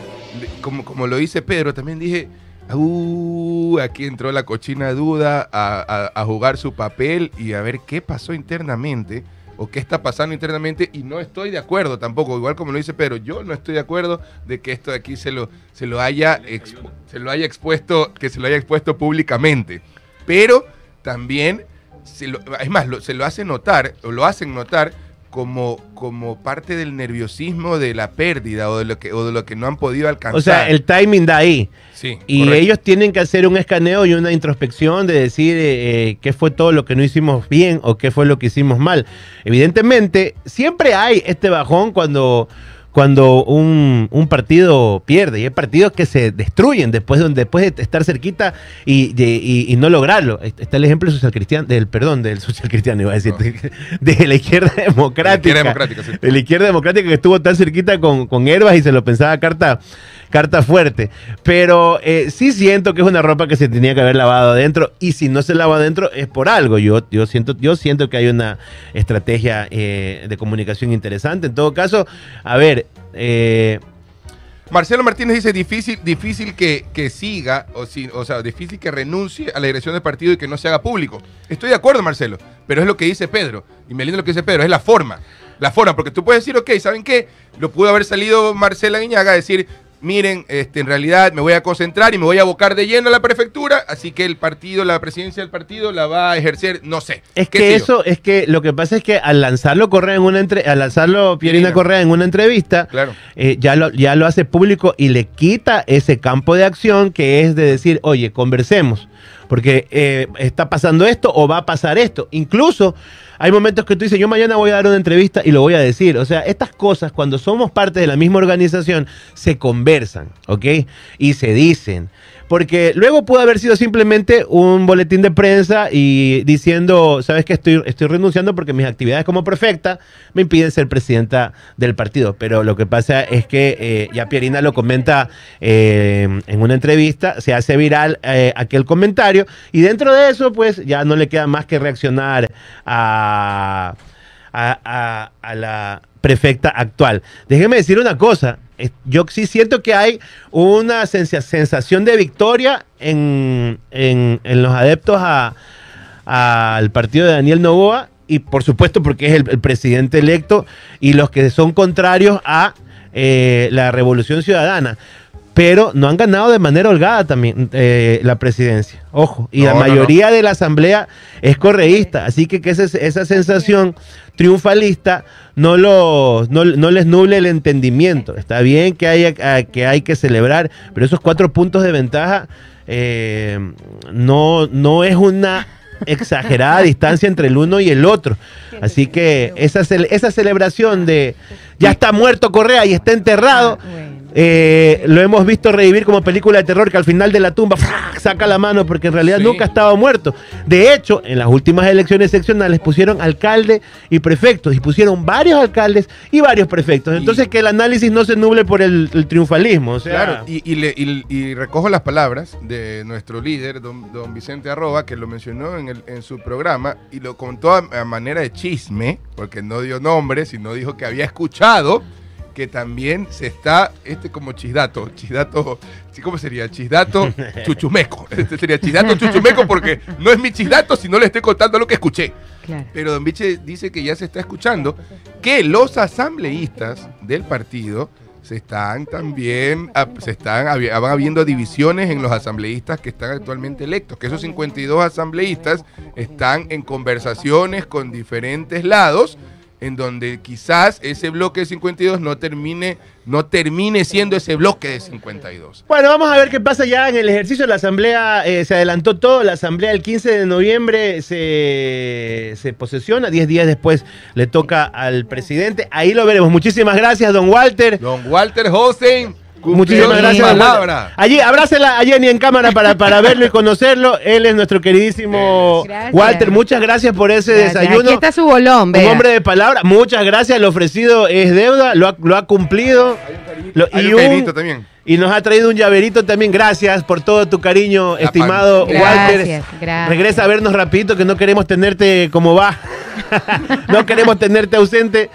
Speaker 1: como, como lo dice Pedro, también dije, uh, aquí entró la cochina duda a, a- a jugar su papel y a ver qué pasó internamente o qué está pasando internamente y no estoy de acuerdo tampoco, igual como lo dice Pedro, yo no estoy de acuerdo de que esto de aquí se lo, se lo haya expu- se lo haya expuesto, que se lo haya expuesto públicamente. Pero también se lo- es más, lo- se lo hace notar, o lo hacen notar como, como parte del nerviosismo de la pérdida o de lo que, o de lo que no han podido alcanzar.
Speaker 3: O sea, el timing da ahí.
Speaker 1: Sí,
Speaker 3: Y
Speaker 1: correcto.
Speaker 3: ellos tienen que hacer un escaneo y una introspección de decir eh, eh, qué fue todo lo que no hicimos bien o qué fue lo que hicimos mal. Evidentemente, siempre hay este bajón cuando, cuando un, un partido pierde. Y hay partidos que se destruyen después de, después de estar cerquita y, y- y no lograrlo. Está el ejemplo social cristiano, del, perdón, del social cristiano, iba a decir, de, la izquierda democrática.
Speaker 1: izquierda democrática, sí.
Speaker 3: De la izquierda democrática que estuvo tan cerquita con, con Herbas y se lo pensaba carta, carta fuerte. Pero eh, sí siento que es una ropa que se tenía que haber lavado adentro. Y si no se lava adentro es por algo. Yo, yo, siento, yo siento que hay una estrategia eh, de comunicación interesante. En todo caso, a ver. eh,
Speaker 1: Marcelo Martínez dice difícil, difícil que, que siga, o, si, o sea, difícil que renuncie a la dirección del partido y que no se haga público. Estoy de acuerdo, Marcelo, pero es lo que dice Pedro. Y me lindo lo que dice Pedro, es la forma. La forma, porque tú puedes decir, ok, ¿saben qué? Lo pudo haber salido Marcela Guiñaga a decir, miren, este, en realidad me voy a concentrar y me voy a abocar de lleno a la prefectura, así que el partido, la presidencia del partido la va a ejercer, no sé.
Speaker 3: Es
Speaker 1: ¿Qué
Speaker 3: que eso, es que lo que pasa es que al lanzarlo Correa en una entre, al lanzarlo Pierina
Speaker 1: Pierina.
Speaker 3: Correa en una entrevista,
Speaker 1: Claro.
Speaker 3: eh, ya, lo, ya lo hace público y le quita ese campo de acción que es de decir, oye, conversemos, porque eh, está pasando esto o va a pasar esto. Incluso hay momentos que tú dices, yo mañana voy a dar una entrevista y lo voy a decir. O sea, estas cosas, cuando somos parte de la misma organización, se conversan, ¿ok? Y se dicen. Porque luego pudo haber sido simplemente un boletín de prensa y diciendo, sabes que estoy, estoy renunciando porque mis actividades como prefecta me impiden ser presidenta del partido. Pero lo que pasa es que eh, ya Pierina lo comenta eh, en una entrevista, se hace viral eh, aquel comentario y dentro de eso pues ya no le queda más que reaccionar a, a, a- a la prefecta actual. Déjeme decir una cosa. Yo sí siento que hay una sensa- sensación de victoria en, en- los adeptos al partido de Daniel Novoa y por supuesto porque es el, el presidente electo y los que son contrarios a eh, la revolución ciudadana. Pero no han ganado de manera holgada también eh, la presidencia. Ojo. Y
Speaker 1: No,
Speaker 3: la
Speaker 1: no, no.
Speaker 3: mayoría de la asamblea es correísta. Así que, que esa, esa sensación triunfalista no, lo, no, no les nuble el entendimiento. Está bien que hay, que hay que celebrar, pero esos cuatro puntos de ventaja eh, no, no es una exagerada distancia entre el uno y el otro. Así que esa, cele- esa celebración de ya está muerto Correa y está enterrado, eh, lo hemos visto revivir como película de terror que al final de la tumba ¡fra! saca la mano porque en realidad
Speaker 1: Sí.
Speaker 3: nunca ha estado muerto. De hecho, en las últimas elecciones seccionales pusieron alcalde y prefectos y pusieron varios alcaldes y varios prefectos.
Speaker 1: Y-
Speaker 3: Entonces que el análisis no se nuble por el, el triunfalismo. O sea,
Speaker 1: Claro, y, y le- y- y recojo las palabras de nuestro líder, don, don Vicente Arroba, que lo mencionó en, el- en su programa y lo contó a, a manera de chisme, porque no dio nombre, sino dijo que había escuchado que también se está, este como chisdato, chisdato, sí, ¿cómo sería? Chisdato chuchumeco. Este sería chisdato chuchumeco porque no es mi chisdato, sino le estoy contando lo que escuché.
Speaker 2: Claro.
Speaker 1: Pero Don Viche dice que ya se está escuchando que los asambleístas del partido se están también, se están, van habiendo divisiones en los asambleístas que están actualmente electos, que esos 52 asambleístas están en conversaciones con diferentes lados, en donde quizás ese bloque de 52 no termine, no termine siendo ese bloque de 52.
Speaker 3: Bueno, vamos a ver qué pasa ya en el ejercicio. La asamblea eh, se adelantó todo. La asamblea el 15 de noviembre se, se posesiona. Diez días después le toca al presidente. Ahí lo veremos. Muchísimas gracias, don Walter.
Speaker 1: Don Walter cumplió
Speaker 3: Muchísimas gracias.
Speaker 1: palabra.
Speaker 3: Allí, abrácela a Jenny en cámara para, para verlo y conocerlo. Él es nuestro queridísimo
Speaker 2: Gracias.
Speaker 3: Walter. Muchas gracias por ese
Speaker 2: Gracias.
Speaker 3: desayuno.
Speaker 2: Aquí está su bolón,
Speaker 3: Un
Speaker 2: vea.
Speaker 3: hombre de palabra. Muchas gracias. Lo ofrecido es deuda. Lo ha, lo ha cumplido. Lo-
Speaker 1: Hay
Speaker 3: y
Speaker 1: un
Speaker 3: un-
Speaker 1: cairito también.
Speaker 3: y nos ha traído un llaverito también. Gracias por todo tu cariño,
Speaker 1: La
Speaker 3: estimado
Speaker 2: pan.
Speaker 3: Walter.
Speaker 2: Gracias, gracias.
Speaker 3: Regresa a vernos rapidito que no queremos tenerte como va. no queremos tenerte ausente.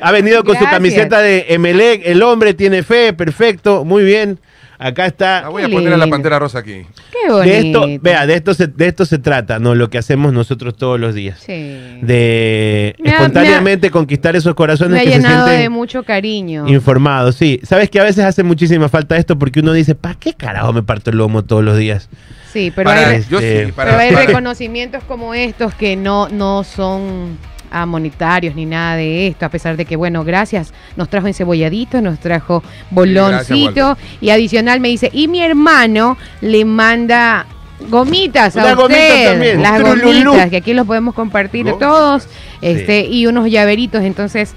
Speaker 3: Ha venido con su camiseta de Emelec. El hombre tiene fe. Perfecto. Muy bien. Acá está.
Speaker 1: La voy a poner a la pantera rosa aquí.
Speaker 2: Qué bonito.
Speaker 3: De esto, vea, de esto se, de esto se trata, ¿no? Lo que hacemos nosotros todos los días.
Speaker 2: Sí.
Speaker 3: De
Speaker 2: Me ha-
Speaker 3: espontáneamente conquistar esos corazones
Speaker 2: Me ha
Speaker 3: que se
Speaker 2: llenado
Speaker 3: sienten
Speaker 2: de mucho cariño.
Speaker 3: informados. Sí, sabes que a veces hace muchísima falta esto porque uno dice, ¿para qué carajo me parto el lomo todos los días?
Speaker 2: Sí, pero
Speaker 1: Para-
Speaker 2: hay,
Speaker 1: yo
Speaker 3: este,
Speaker 1: sí, para-
Speaker 2: pero hay
Speaker 1: para-
Speaker 2: reconocimientos como estos que no, no son a monetarios ni nada de esto, a pesar de que, bueno, gracias, nos trajo encebolladitos, nos trajo boloncito y adicional me dice, y mi hermano le manda gomitas a usted, las
Speaker 3: trululú.
Speaker 2: gomitas, que aquí los podemos compartir
Speaker 1: Gomitas.
Speaker 2: todos, este, y unos llaveritos, entonces...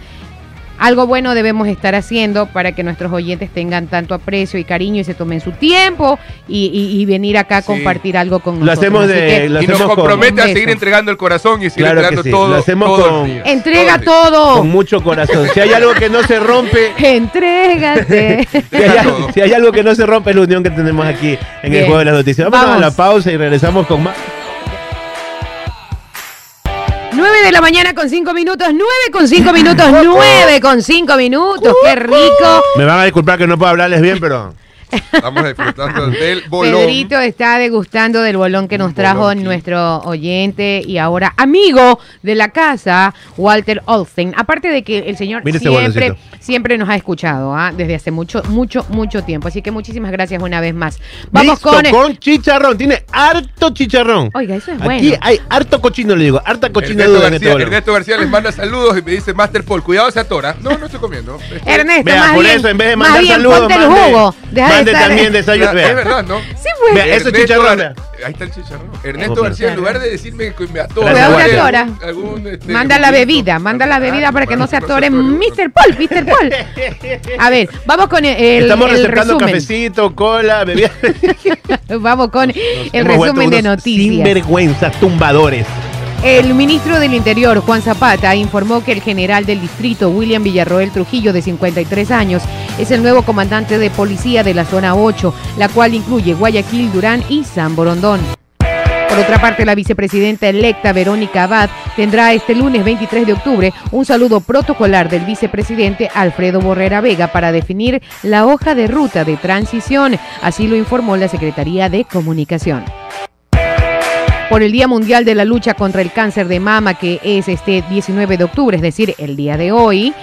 Speaker 2: Algo bueno debemos estar haciendo para que nuestros oyentes tengan tanto aprecio y cariño y se tomen su tiempo y, y- y venir acá a
Speaker 1: Sí.
Speaker 2: compartir algo con
Speaker 3: Lo
Speaker 2: nosotros.
Speaker 3: hacemos
Speaker 2: Así
Speaker 3: de-
Speaker 2: que
Speaker 3: lo
Speaker 1: y nos
Speaker 3: hacemos con-
Speaker 1: compromete a seguir entregando el corazón y seguir
Speaker 3: Claro
Speaker 1: entregando
Speaker 3: sí,
Speaker 1: todo.
Speaker 3: lo hacemos
Speaker 1: los
Speaker 3: con-
Speaker 1: días,
Speaker 2: Entrega todo.
Speaker 3: Con mucho corazón. Si hay algo que no se rompe,
Speaker 2: Entrégate.
Speaker 3: si hay, algo-
Speaker 1: todo.
Speaker 3: si hay algo que no se rompe es la unión que tenemos aquí en
Speaker 2: Bien.
Speaker 3: el juego de las noticias. Vamos, a
Speaker 2: Vamos.
Speaker 3: la pausa y regresamos con más.
Speaker 2: 9 de la mañana con 5 minutos, 9 con 5 minutos, 9 con 5 minutos, qué rico.
Speaker 3: Me van a disculpar que no puedo hablarles bien, pero
Speaker 1: Estamos disfrutando del bolón.
Speaker 2: Pedrito está degustando del bolón que nos trajo nuestro oyente y ahora amigo de la casa, Walter Olstein. Aparte de que el señor
Speaker 3: ese
Speaker 2: siempre, siempre nos ha escuchado ¿ah? desde hace mucho, mucho, mucho tiempo. Así que muchísimas gracias una vez más. Vamos
Speaker 3: Listo,
Speaker 2: con... el-
Speaker 3: con chicharrón. Tiene harto chicharrón.
Speaker 2: Oiga, eso es
Speaker 3: Aquí
Speaker 2: bueno.
Speaker 3: hay harto cochino, le digo. Harta cochina
Speaker 1: Ernesto
Speaker 3: este
Speaker 1: García. Ernesto García les manda saludos y me dice Master Paul, cuidado se atora. No, no estoy comiendo. Este,
Speaker 2: Ernesto,
Speaker 3: Vea,
Speaker 2: más
Speaker 3: por
Speaker 2: bien,
Speaker 3: eso, en vez de
Speaker 2: más
Speaker 3: mandar
Speaker 2: bien,
Speaker 3: saludos,
Speaker 2: ponte el
Speaker 3: mande-
Speaker 2: jugo. Deja de
Speaker 3: mande
Speaker 2: estar-
Speaker 3: también desayuno.
Speaker 1: es verdad, ¿no?
Speaker 2: Sí, pues.
Speaker 3: Vea, eso es chicharrón.
Speaker 1: Ahí está el chicharrón. Ernesto. García, en lugar de decirme que me atora, algún- este,
Speaker 2: Manda la bebida, manda la bebida para que no se atore. Mr. Paul, Mr. Paul. A ver, vamos con el, el-
Speaker 3: Estamos
Speaker 2: resumen.
Speaker 3: cafecito, cola, bebida.
Speaker 2: Vamos con el resumen de noticias.
Speaker 3: Sinvergüenzas, tumbadores.
Speaker 2: El ministro del Interior, Juan Zapata, informó que el general del distrito, William Villarroel Trujillo, de 53 años, es el nuevo comandante de policía de la zona 8, la cual incluye Guayaquil, Durán y San Borondón. Por otra parte, la vicepresidenta electa Verónica Abad tendrá este lunes 23 de octubre un saludo protocolar del vicepresidente Alfredo Borrera Vega para definir la hoja de ruta de transición, así lo informó la Secretaría de Comunicación por el Día Mundial de la Lucha contra el Cáncer de Mama, que es este 19 de octubre, es decir, el día de hoy,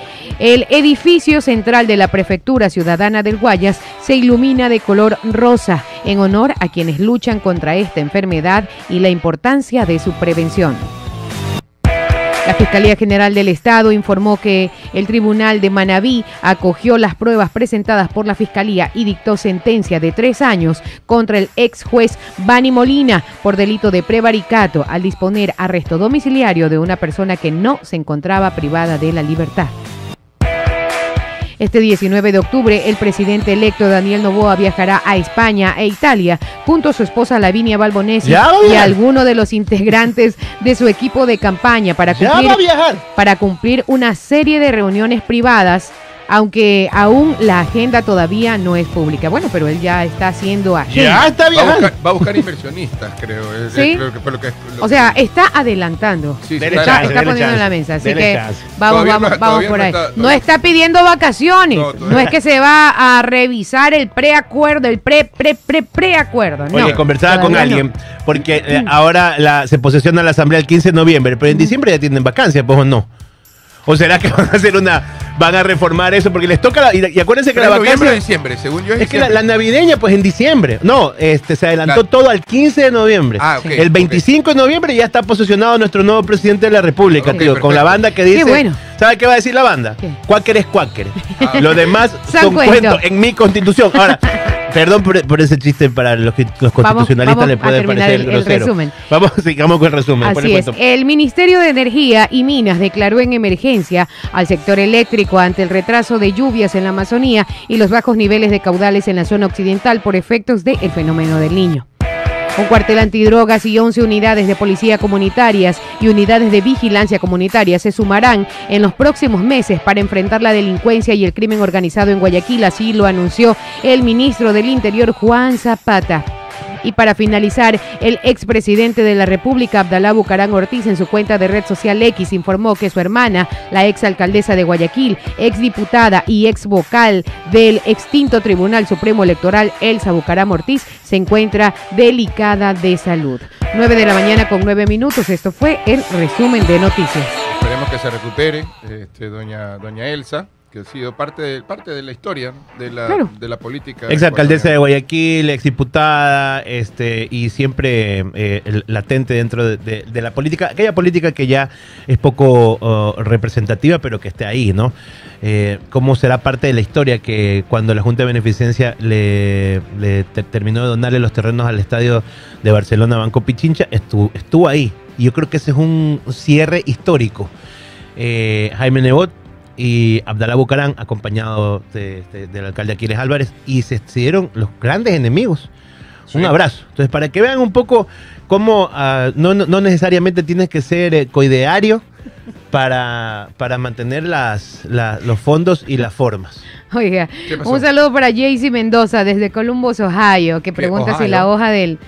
Speaker 2: el edificio central de la Prefectura Ciudadana del Guayas se ilumina de color rosa en honor a quienes luchan contra esta enfermedad y la importancia de su prevención. La Fiscalía General del Estado informó que el Tribunal de Manabí acogió las pruebas presentadas por la Fiscalía y dictó sentencia de tres años contra el ex juez Bani Molina por delito de prevaricato al disponer arresto domiciliario de una persona que no se encontraba privada de la libertad. Este 19 de octubre, el presidente electo Daniel Novoa viajará a España e Italia junto a su esposa Lavinia Balbonesi
Speaker 3: ¿Ya va a
Speaker 2: y algunos de los integrantes de su equipo de campaña para cumplir para cumplir una serie de reuniones privadas, aunque aún la agenda todavía no es pública. Bueno, pero él ya está haciendo agenda.
Speaker 3: Ya está
Speaker 1: Va a,
Speaker 3: viajando.
Speaker 1: buscar, va a buscar inversionistas, creo. es-
Speaker 2: ¿Sí?
Speaker 1: es- creo que fue lo que- lo
Speaker 2: O sea, está adelantando.
Speaker 1: Sí, está-
Speaker 3: chance,
Speaker 2: poniendo en la mesa, así
Speaker 3: dele
Speaker 2: que
Speaker 3: chance.
Speaker 2: vamos,
Speaker 1: Todavía
Speaker 2: vamos,
Speaker 1: no-
Speaker 2: vamos por
Speaker 1: no
Speaker 2: ahí.
Speaker 1: está-
Speaker 2: No está pidiendo vacaciones,
Speaker 1: No,
Speaker 2: es que se va a revisar el preacuerdo, el pre, pre, pre, preacuerdo. No,
Speaker 3: Oye, conversaba con alguien, porque eh, ahora la, se posesiona la asamblea el 15 de noviembre, pero en diciembre ya tienen vacancias, pues o no. ¿O será que van a hacer una, van a reformar eso? Porque les toca, la- y, y acuérdense que
Speaker 1: Pero
Speaker 3: la
Speaker 1: es noviembre o
Speaker 3: vacancia...
Speaker 1: diciembre, según yo.
Speaker 3: Es que la, la navideña, pues en diciembre. No, este se adelantó
Speaker 1: La-
Speaker 3: todo al 15 de noviembre.
Speaker 1: Ah, ok,
Speaker 3: el 25 de noviembre ya está posesionado nuestro nuevo presidente de la República, tío, con la banda que dice.
Speaker 2: bueno.
Speaker 3: ¿Sabe qué va a decir la banda?
Speaker 2: ¿Qué?
Speaker 3: Cuáquer es cuáquer.
Speaker 1: Ah.
Speaker 3: Lo demás son
Speaker 2: cuento.
Speaker 3: cuentos en mi constitución. Ahora, perdón por, por ese chiste para los, que, los constitucionalistas
Speaker 2: vamos
Speaker 3: le
Speaker 2: a
Speaker 3: puede parecer
Speaker 2: el- el
Speaker 3: grosero.
Speaker 2: resumen.
Speaker 3: Vamos, sigamos con el resumen.
Speaker 2: Así es. El Ministerio de Energía y Minas declaró en emergencia al sector eléctrico ante el retraso de lluvias en la Amazonía y los bajos niveles de caudales en la zona occidental por efectos del fenómeno del niño. Un cuartel antidrogas y 11 unidades de policía comunitarias y unidades de vigilancia comunitaria se sumarán en los próximos meses para enfrentar la delincuencia y el crimen organizado en Guayaquil, así lo anunció el ministro del Interior Juan Zapata. Y para finalizar, el expresidente de la República, Abdalá Bucarán Ortiz, en su cuenta de red social X, informó que su hermana, la exalcaldesa de Guayaquil, exdiputada y ex vocal del extinto Tribunal Supremo Electoral, Elsa Bucarán Ortiz, se encuentra delicada de salud. 9 de la mañana con 9 minutos. Esto fue el resumen de noticias.
Speaker 1: Esperemos que se recupere este, doña, doña Elsa, que ha sido parte de, parte de la historia de la,
Speaker 2: Claro.
Speaker 1: de la política.
Speaker 3: Exalcaldesa de
Speaker 1: ecuatoriana.
Speaker 3: Guayaquil, exdiputada, este, y siempre eh, el- latente dentro de, de- de la política, aquella política que ya es poco oh, representativa, pero que esté ahí, ¿no? Eh, ¿Cómo será parte de la historia que cuando la Junta de Beneficencia le, le te- terminó de donarle los terrenos al estadio de Barcelona Banco Pichincha, estuvo, estuvo ahí? Y yo creo que ese es un cierre histórico. Eh, Jaime Nebot y Abdalá Bucarán, acompañado de- de- del alcalde Aquiles Álvarez, y se dieron los grandes enemigos. Un abrazo. Entonces, para que vean un poco cómo ah, no, no- no necesariamente tienes que ser eh, coideario para, para mantener las, la- los fondos y las formas.
Speaker 2: Oiga, un saludo para Jaycey Mendoza desde Columbus, Ohio, que pregunta si la hoja del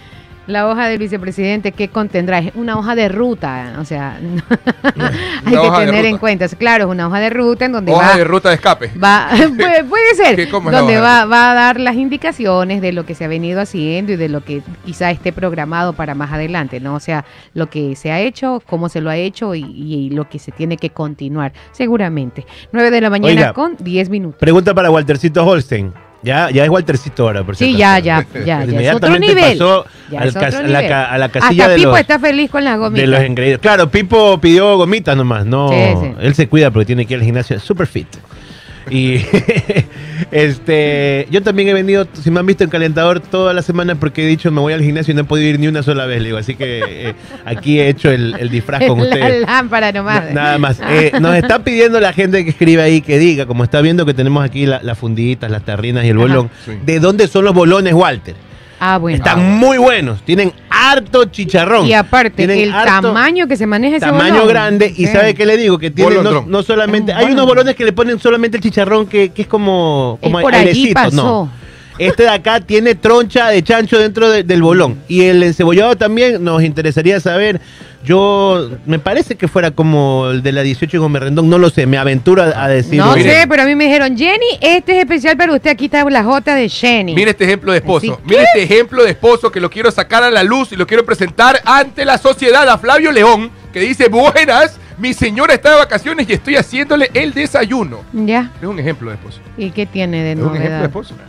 Speaker 2: la hoja del vicepresidente qué contendrá es una hoja de ruta, o sea, hay que tener en cuenta, claro, es una hoja de ruta en donde
Speaker 1: Hoja
Speaker 2: va
Speaker 1: de ruta de escape.
Speaker 2: va puede, puede ser
Speaker 1: ¿Qué- cómo es la
Speaker 2: donde
Speaker 1: hoja
Speaker 2: va,
Speaker 1: de
Speaker 2: va a dar las indicaciones de lo que se ha venido haciendo y de lo que quizá esté programado para más adelante, ¿no? O sea, lo que se ha hecho, cómo se lo ha hecho y, y lo que se tiene que continuar, seguramente. 9 de la mañana
Speaker 3: Oiga,
Speaker 2: con 10 minutos.
Speaker 3: Pregunta para Waltercito Holstein. Ya, ya es Waltercito ahora, por
Speaker 2: Sí,
Speaker 3: si
Speaker 2: ya, ya, ya, ya. Es otro nivel.
Speaker 3: pasó
Speaker 2: Ya
Speaker 3: al
Speaker 2: es
Speaker 3: a, la, a casilla
Speaker 2: Hasta
Speaker 3: de
Speaker 2: Pipo
Speaker 3: los,
Speaker 2: está feliz con las
Speaker 3: de
Speaker 2: gomitas.
Speaker 3: los ingredientes. Claro, Pipo pidió gomitas nomás, no.
Speaker 2: Sí, sí.
Speaker 3: Él se cuida porque tiene que ir al gimnasio, super fit. Y este, yo también he venido, si me han visto en calentador toda la semana porque he dicho me voy al gimnasio y no he podido ir ni una sola vez, le digo, así que eh, aquí he hecho el, el disfraz con
Speaker 2: la
Speaker 3: ustedes.
Speaker 2: lámpara nomás.
Speaker 3: Na- Nada más. Eh, nos está pidiendo la gente que escribe ahí que diga, como está viendo que tenemos aquí la- las funditas, las tarrinas y el bolón,
Speaker 1: Sí.
Speaker 3: ¿de dónde son los bolones, Walter?
Speaker 2: Ah, bueno.
Speaker 3: Están muy buenos, tienen harto chicharrón.
Speaker 2: Y aparte,
Speaker 3: Tienen
Speaker 2: el
Speaker 3: harto
Speaker 2: tamaño que se maneja ese
Speaker 3: Tamaño
Speaker 2: bolón.
Speaker 3: grande, y
Speaker 2: Sí.
Speaker 3: ¿sabe qué le digo? Que tiene no, solamente.
Speaker 2: Un
Speaker 3: Hay unos bolones que le ponen solamente el chicharrón que, que es como,
Speaker 2: Es
Speaker 3: como
Speaker 2: por allí pasó.
Speaker 3: No. Este de acá tiene troncha de chancho dentro de- del bolón. Y el encebollado también nos interesaría saber. Yo, me parece que fuera como el de la 18 y Gómez Rendón, no lo sé, me aventuro a, a decir.
Speaker 2: No
Speaker 1: Mire.
Speaker 2: sé, pero a mí me dijeron, Jenny, este es especial para usted. Aquí está la J de Jenny.
Speaker 1: Mire este ejemplo de esposo. Mire este ejemplo de esposo que lo quiero sacar a la luz y lo quiero presentar ante la sociedad a Flavio León, que dice, buenas, mi señora está de vacaciones y estoy haciéndole el desayuno.
Speaker 2: Ya.
Speaker 1: Es un ejemplo de esposo.
Speaker 2: ¿Y qué tiene de
Speaker 1: Es un ejemplo de
Speaker 2: novedad?
Speaker 1: esposo.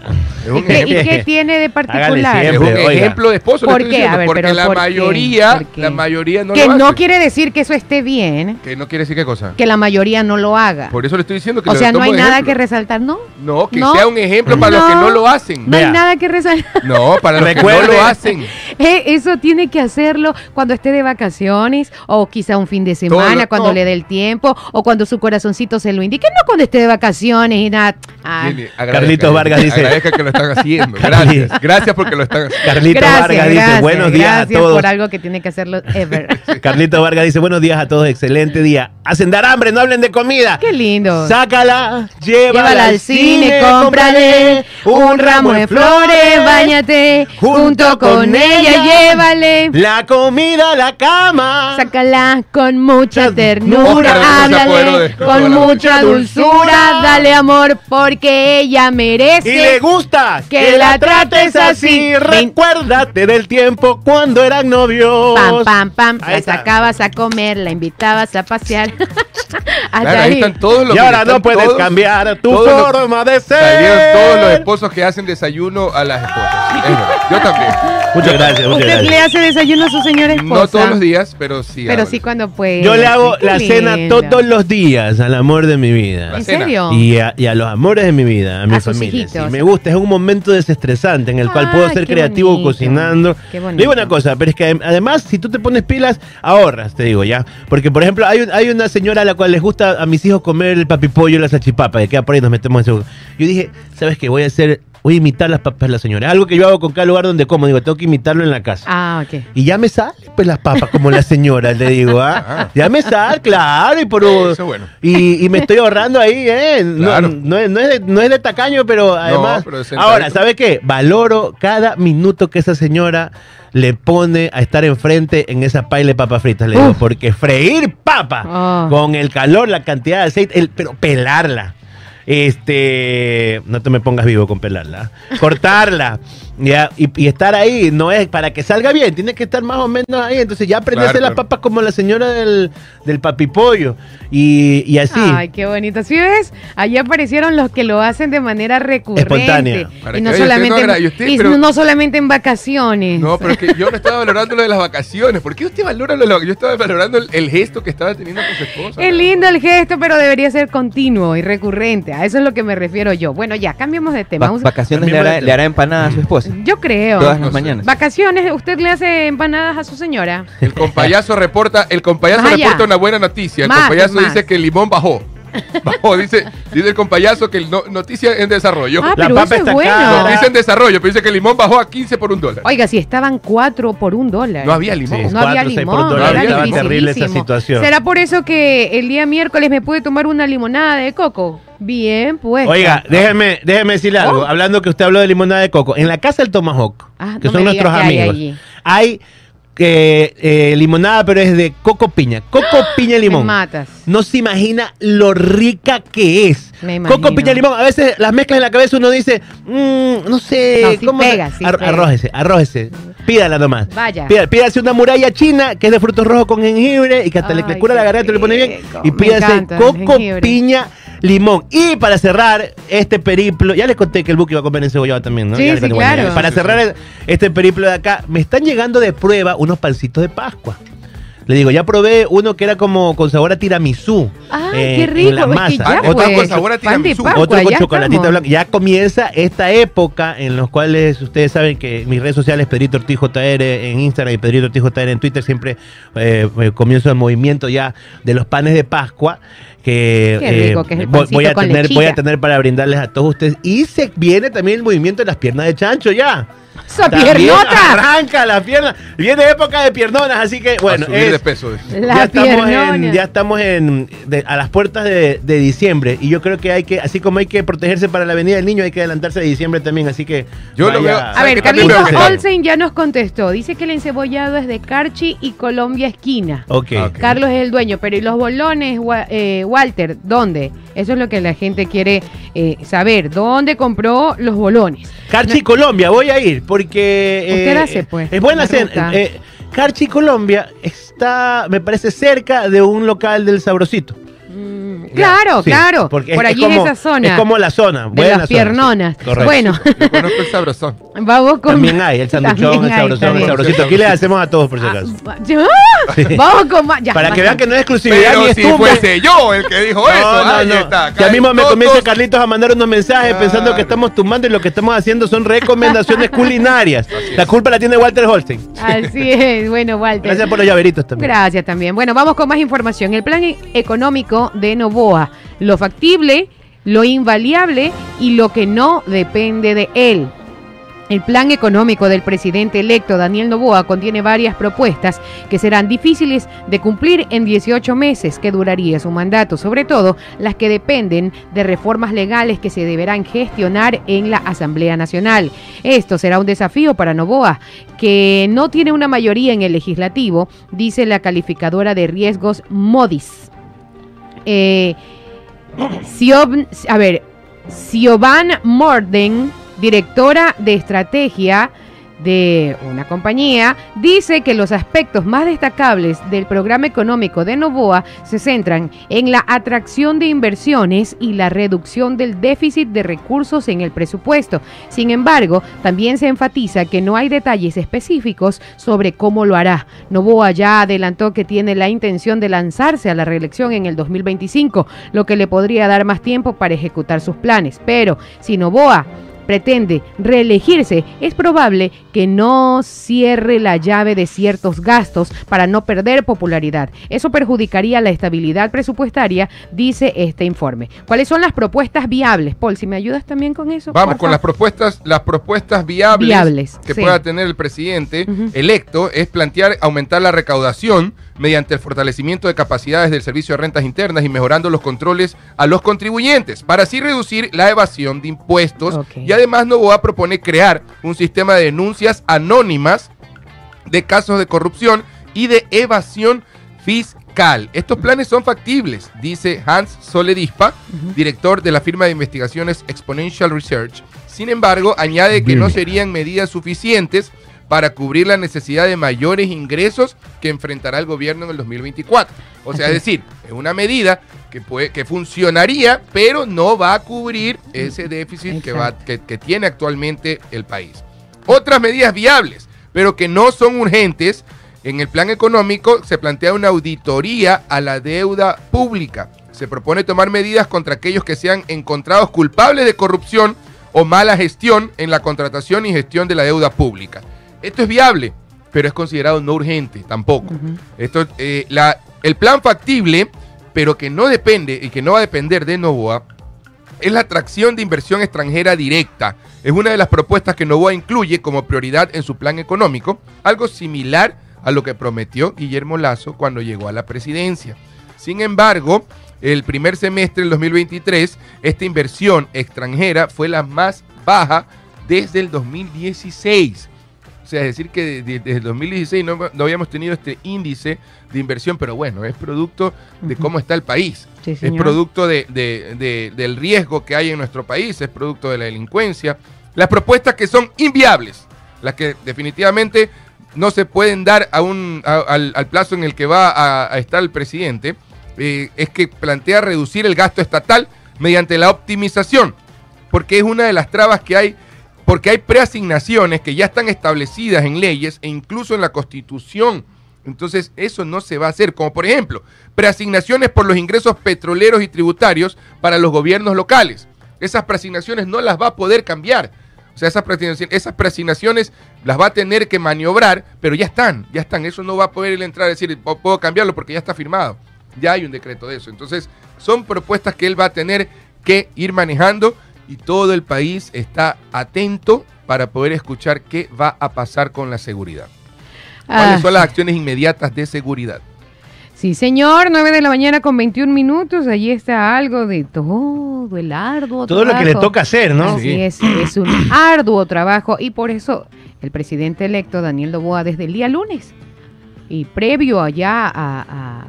Speaker 1: Es un
Speaker 2: ¿Y qué, y
Speaker 1: ejemplo.
Speaker 2: qué tiene de particular?
Speaker 1: Es un
Speaker 3: Oiga.
Speaker 1: ejemplo de esposo.
Speaker 2: ¿Por
Speaker 1: estoy
Speaker 2: qué?
Speaker 1: diciendo,
Speaker 2: A ver,
Speaker 1: porque la mayoría,
Speaker 2: ¿Por qué?
Speaker 1: la mayoría no
Speaker 2: que
Speaker 1: lo
Speaker 2: no
Speaker 1: hace.
Speaker 2: quiere decir que eso esté bien,
Speaker 1: Que no quiere decir qué cosa.
Speaker 2: que la mayoría no lo haga.
Speaker 1: Por eso le estoy diciendo que
Speaker 2: o
Speaker 1: lo
Speaker 2: sea, no hay nada que resaltar, ¿no?
Speaker 1: No, que
Speaker 2: No.
Speaker 1: sea un ejemplo para los que no lo hacen.
Speaker 2: No hay
Speaker 3: Vea.
Speaker 2: nada que resaltar.
Speaker 1: No, para los que no lo hacen.
Speaker 2: Eh, Eso tiene que hacerlo cuando esté de vacaciones o quizá un fin de semana,
Speaker 1: Todo-
Speaker 2: cuando
Speaker 1: no.
Speaker 2: le dé el tiempo o cuando su corazoncito se lo indique, no cuando esté de vacaciones y nada. Ah,
Speaker 3: Carlitos Vargas dice-
Speaker 1: Agradezca que lo están haciendo. Gracias. Gracias porque lo están haciendo.
Speaker 3: Carlito
Speaker 2: gracias,
Speaker 3: Vargas dice,
Speaker 2: gracias,
Speaker 3: buenos días
Speaker 2: gracias
Speaker 3: a todos.
Speaker 2: por algo que tiene que hacerlo ever.
Speaker 3: Carlito Vargas dice, buenos días a todos, excelente día. Hacen dar hambre, no hablen de comida.
Speaker 2: Qué lindo.
Speaker 3: Sácala, llévala,
Speaker 2: Llévala al cine, cómprale un ramo de flores, bañate junto con ella, llévale.
Speaker 3: La comida a la cama.
Speaker 2: Sácala con mucha
Speaker 3: Oscar,
Speaker 2: ternura, háblale
Speaker 1: de-
Speaker 2: con mucha dulzura, dale amor porque ella
Speaker 3: Y le
Speaker 2: merece.
Speaker 3: gusta
Speaker 2: que la trates así.
Speaker 3: Recuérdate del tiempo cuando eran novios.
Speaker 2: Pam, pam, pam,
Speaker 3: Ahí
Speaker 2: la
Speaker 3: está.
Speaker 2: sacabas a comer, la invitabas a pasear. Hasta
Speaker 1: Claro, ahí
Speaker 2: ahí.
Speaker 1: están todos los
Speaker 3: Y ahora no puedes
Speaker 1: todos-
Speaker 3: cambiar tu
Speaker 1: los-
Speaker 3: forma de ser.
Speaker 1: Salieron todos los esposos que hacen desayuno a las esposas. Es verdad. Yo también.
Speaker 3: Muchas gracias, muchas
Speaker 2: ¿Usted
Speaker 3: gracias.
Speaker 2: le hace desayuno a su señora esposa?
Speaker 1: No todos los días, pero sí.
Speaker 2: Pero
Speaker 1: hago.
Speaker 2: sí cuando puede.
Speaker 3: Yo le hago
Speaker 2: Qué
Speaker 3: la cena todos los días al amor de mi vida.
Speaker 2: ¿En serio?
Speaker 3: Y a, y a los amores de mi vida, a mi
Speaker 2: A
Speaker 3: familia. sí. me gusta, es un momento desestresante en el cual
Speaker 2: Ah,
Speaker 3: puedo ser creativo
Speaker 2: bonito.
Speaker 3: cocinando.
Speaker 2: Qué
Speaker 3: Le
Speaker 2: bonito.
Speaker 3: digo una cosa, pero es que adem- además, si tú te pones pilas, ahorras, te digo ya. Porque, por ejemplo, hay, un- hay una señora a la cual les gusta a mis hijos comer el papipollo y la salchipapa, que queda por ahí nos metemos en eso. Yo dije, ¿sabes qué? Voy a hacer, voy a imitar las papas de la señora. Algo que yo hago con cada lugar donde como, digo, tengo que imitarlo en la casa.
Speaker 2: Ah, ok.
Speaker 3: Y ya me sale pues las papas como la señora, le digo, ¿ah?
Speaker 1: Ah.
Speaker 3: Ya me sale, claro, y por
Speaker 1: Eso bueno.
Speaker 3: y, y me estoy ahorrando ahí, ¿eh? No,
Speaker 1: Claro.
Speaker 3: no, es, no es de, no es de tacaño, pero además.
Speaker 1: pero
Speaker 3: ahora, ¿sabe qué? Valoro cada minuto que esa señora le pone a estar enfrente en esa paila de papas fritas, le digo,
Speaker 2: Uf.
Speaker 3: porque freír papa
Speaker 2: Ah.
Speaker 3: con el calor, la cantidad de aceite, el, pero pelarla. Este, no te me pongas vivo con pelarla. Cortarla, Ya, y, y estar ahí no es para que salga bien, tiene que estar más o menos ahí. Entonces ya aprende a
Speaker 1: Claro,
Speaker 3: hacer las
Speaker 1: claro.
Speaker 3: papas como la señora del, del papipollo. Y, y así.
Speaker 2: Ay, qué bonito. ¿Sí ves? Allí aparecieron los que lo hacen de manera recurrente.
Speaker 3: Espontánea.
Speaker 1: Para
Speaker 2: Y no solamente,
Speaker 1: usted no
Speaker 2: en,
Speaker 1: usted,
Speaker 2: y
Speaker 1: pero-
Speaker 2: no solamente en vacaciones.
Speaker 1: No, pero es que yo no estaba valorando lo de las vacaciones. ¿Por qué usted valora lo de las vacaciones? Yo estaba valorando el, el gesto que estaba teniendo con su esposa.
Speaker 2: Es lindo el gesto, pero debería ser continuo y recurrente. A eso es lo que me refiero yo. Bueno, ya, cambiemos de tema.
Speaker 5: Va- vacaciones le hará, le hará empanada a su esposa.
Speaker 2: Yo creo.
Speaker 5: Todas
Speaker 1: No
Speaker 5: las
Speaker 1: sé.
Speaker 5: mañanas.
Speaker 2: Vacaciones, ¿usted le hace empanadas a su señora?
Speaker 1: El compayazo reporta, el compayazo
Speaker 2: allá.
Speaker 1: reporta una buena noticia. El
Speaker 2: Más,
Speaker 1: compayazo
Speaker 2: más.
Speaker 1: dice que el limón bajó. Bajó, dice, dice el compayazo que el no- noticia en desarrollo.
Speaker 2: Ah,
Speaker 3: La
Speaker 2: pero
Speaker 3: papa
Speaker 2: eso es
Speaker 3: está
Speaker 2: bueno.
Speaker 3: cara.
Speaker 1: Noticia en desarrollo, pero dice que el limón bajó a 15 por un dólar.
Speaker 2: Oiga, si estaban cuatro por un dólar.
Speaker 1: No había limón.
Speaker 3: Sí.
Speaker 2: No había
Speaker 3: Cuatro,
Speaker 2: limón,
Speaker 3: dólar.
Speaker 2: era
Speaker 1: Estaba
Speaker 3: terrible esa situación.
Speaker 2: ¿Será por eso que el día miércoles me pude tomar una limonada de coco? Bien, pues.
Speaker 3: Oiga, déjeme, déjeme decirle algo.
Speaker 2: Oh.
Speaker 3: Hablando que usted habló de limonada de coco. En la casa del Tomahawk,
Speaker 2: Ah,
Speaker 3: que
Speaker 2: no
Speaker 3: son nuestros
Speaker 2: hay
Speaker 3: amigos,
Speaker 2: allí.
Speaker 3: hay eh, eh, limonada, pero es de coco piña. Coco piña y
Speaker 2: Me
Speaker 3: limón.
Speaker 2: matas.
Speaker 3: No se imagina lo rica que es.
Speaker 2: Me.
Speaker 3: Coco, piña, limón. A veces las mezclas en la cabeza uno dice, mm, no sé,
Speaker 2: No, sí
Speaker 3: ¿cómo
Speaker 2: pega,
Speaker 3: se-
Speaker 2: sí
Speaker 3: Ar-
Speaker 2: pega.
Speaker 3: Arrójese, arrójese. Pídala nomás.
Speaker 2: Vaya.
Speaker 3: Pídase una muralla china que es de frutos rojos con jengibre y que hasta le,
Speaker 2: Ay,
Speaker 3: le cura la garganta y le pone bien. Y pídase
Speaker 2: encanta
Speaker 3: coco,
Speaker 2: jengibre.
Speaker 3: piña, limón. Y para cerrar este periplo, ya les conté que el buque iba a comer encebollado también, ¿no?
Speaker 2: Sí,
Speaker 3: Ya les
Speaker 2: sí, claro.
Speaker 3: Para cerrar este periplo de acá, me están llegando de prueba unos pancitos de Pascua. Le digo, ya probé uno que era como con sabor a tiramisú.
Speaker 2: Ay,
Speaker 3: eh,
Speaker 2: qué rico.
Speaker 3: En la
Speaker 2: es que
Speaker 3: masa.
Speaker 2: ya
Speaker 1: Otro
Speaker 2: pues,
Speaker 1: con sabor a tiramisú.
Speaker 2: Pascua,
Speaker 3: Otro con chocolatita blanca. Ya comienza esta época en los cuales ustedes saben que mis redes sociales, Pedrito Ortiz JR en Instagram y Pedrito Ortiz JR en Twitter, siempre eh, eh, comienzo el movimiento ya de los panes de Pascua. Que,
Speaker 2: Qué rico que es el
Speaker 3: voy, voy a tener, voy a tener para brindarles a todos ustedes. Y se viene también el movimiento de las piernas de chancho ya.
Speaker 2: ¡Esa piernota!
Speaker 3: Arranca la pierna. Viene época de piernonas, así que bueno.
Speaker 1: a subir
Speaker 3: es-
Speaker 1: de peso.
Speaker 2: La
Speaker 3: ya estamos en, ya estamos en de- a las puertas de, de diciembre y yo creo que hay que así como hay que protegerse para la Avenida del Niño hay que adelantarse de diciembre también así que
Speaker 1: Yo lo
Speaker 3: vaya-
Speaker 1: veo-
Speaker 2: A
Speaker 1: ¿Sabe
Speaker 2: ver, Carlitos Olsen ya nos contestó. Dice que el encebollado es de Carchi y Colombia Esquina.
Speaker 3: Ok.
Speaker 1: Ok.
Speaker 2: Carlos es el dueño, pero ¿y los bolones, eh, Walter? ¿Dónde? Eso es lo que la gente quiere eh, saber. ¿Dónde compró los bolones?
Speaker 3: Carchi Colombia voy a ir porque eh,
Speaker 2: Usted hace, pues,
Speaker 3: es buena cena eh, Carchi Colombia está me parece cerca de un local del Sabrosito
Speaker 2: claro,
Speaker 3: Sí,
Speaker 2: claro.
Speaker 3: porque
Speaker 2: Por
Speaker 3: es
Speaker 2: allí
Speaker 3: como-
Speaker 2: en esa zona.
Speaker 3: es como la zona
Speaker 2: de
Speaker 3: buena
Speaker 2: las
Speaker 3: zona, sí.
Speaker 2: piernonas.
Speaker 3: Correcto.
Speaker 2: Bueno,
Speaker 1: Yo conozco el sabrosón.
Speaker 2: vamos con.
Speaker 3: también hay el sanduchón
Speaker 2: También
Speaker 3: el
Speaker 2: hay,
Speaker 3: sabrosón el sabrosito aquí le hacemos a todos por si
Speaker 2: Ah,
Speaker 3: acaso
Speaker 2: ya, Vamos con más. ya,
Speaker 3: para que vean que no es exclusividad ni
Speaker 1: Pero
Speaker 3: es
Speaker 1: si fuese yo el que dijo eso,
Speaker 3: No, no,
Speaker 1: ahí
Speaker 3: no.
Speaker 1: está.
Speaker 3: Ya mismo me comienza Carlitos a mandar unos mensajes
Speaker 1: Claro.
Speaker 3: pensando que estamos tumbando y lo que estamos haciendo son recomendaciones culinarias. La culpa la tiene Walter Holstein.
Speaker 2: Así es. Bueno, Walter.
Speaker 3: Gracias por los llaveritos también.
Speaker 2: Gracias también. Bueno, vamos con más información. El plan e- económico de Lo factible, lo invaliable y lo que no depende de él. El plan económico del presidente electo Daniel Novoa contiene varias propuestas que serán difíciles de cumplir en 18 meses que duraría su mandato, sobre todo las que dependen de reformas legales que se deberán gestionar en la Asamblea Nacional. Esto será un desafío para Novoa, que no tiene una mayoría en el legislativo, dice la calificadora de riesgos Modis. Eh, a ver, Siobhan Morden, directora de estrategia de una compañía, dice que los aspectos más destacables del programa económico de Novoa se centran en la atracción de inversiones y la reducción del déficit de recursos en el presupuesto. Sin embargo, también se enfatiza que no hay detalles específicos sobre cómo lo hará. Novoa ya adelantó que tiene la intención de lanzarse a la reelección en el 2025, lo que le podría dar más tiempo para ejecutar sus planes. Pero si Novoa pretende reelegirse, es probable que no cierre la llave de ciertos gastos para no perder popularidad. Eso perjudicaría la estabilidad presupuestaria, dice este informe. ¿Cuáles son las propuestas viables? Paul, si me ayudas también con eso.
Speaker 1: Vamos con las propuestas, las propuestas viables,
Speaker 2: Viables,
Speaker 1: que
Speaker 2: sí.
Speaker 1: pueda tener el presidente electo es plantear aumentar la recaudación mediante el fortalecimiento de capacidades del servicio de rentas internas y mejorando los controles a los contribuyentes para así reducir la evasión de impuestos y además Novoa propone crear un sistema de denuncias anónimas de casos de corrupción y de evasión fiscal. Estos planes son factibles, dice Hans Soledispa, director de la firma de investigaciones Exponential Research. Sin embargo, añade que no serían medidas suficientes para cubrir la necesidad de mayores ingresos que enfrentará el gobierno en el 2024. O sea, es decir, es una medida que, puede, que funcionaría, pero no va a cubrir ese déficit que, va, que, que tiene actualmente el país. Otras medidas viables, pero que no son urgentes, en el plan económico se plantea una auditoría a la deuda pública. Se propone tomar medidas contra aquellos que sean encontrados culpables de corrupción o mala gestión en la contratación y gestión de la deuda pública. Esto es viable, pero es considerado no urgente tampoco. Esto, eh, la, el plan factible, pero que no depende y que no va a depender de Novoa, es la atracción de inversión extranjera directa. Es una de las propuestas que Novoa incluye como prioridad en su plan económico, algo similar a lo que prometió Guillermo Lazo cuando llegó a la presidencia. Sin embargo, el primer semestre del 2023, esta inversión extranjera fue la más baja desde el 2016. O sea, es decir que de- de- desde el 2016 no, no habíamos tenido este índice de inversión, pero bueno, es producto de cómo está el país.
Speaker 2: Sí,
Speaker 1: es producto de- de- de- del riesgo que hay en nuestro país, es producto de la delincuencia. Las propuestas que son inviables, las que definitivamente no se pueden dar a un, a- al, al plazo en el que va a, a estar el presidente, eh, es que plantea reducir el gasto estatal mediante la optimización, porque es una de las trabas que hay, porque hay preasignaciones que ya están establecidas en leyes e incluso en la Constitución. Entonces eso no se va a hacer, como por ejemplo, preasignaciones por los ingresos petroleros y tributarios para los gobiernos locales. Esas preasignaciones no las va a poder cambiar. O sea, esas preasignaciones, esas preasignaciones las va a tener que maniobrar, pero ya están, ya están. Eso no va a poder entrar a decir, "Po- puedo cambiarlo porque ya está firmado. Ya hay un decreto de eso. Entonces, son propuestas que él va a tener que ir manejando y todo el país está atento para poder escuchar qué va a pasar con la seguridad. ¿Cuáles
Speaker 2: Ah,
Speaker 1: son las acciones inmediatas de seguridad?
Speaker 2: Sí, señor, 9 de la mañana con 21 minutos. Allí está algo de todo el arduo
Speaker 3: Todo lo que le
Speaker 2: trabajo.
Speaker 3: toca hacer, ¿no?
Speaker 2: Así
Speaker 3: Sí.
Speaker 2: es, es un arduo trabajo y por eso el presidente electo Daniel Noboa desde el día lunes y previo allá a, a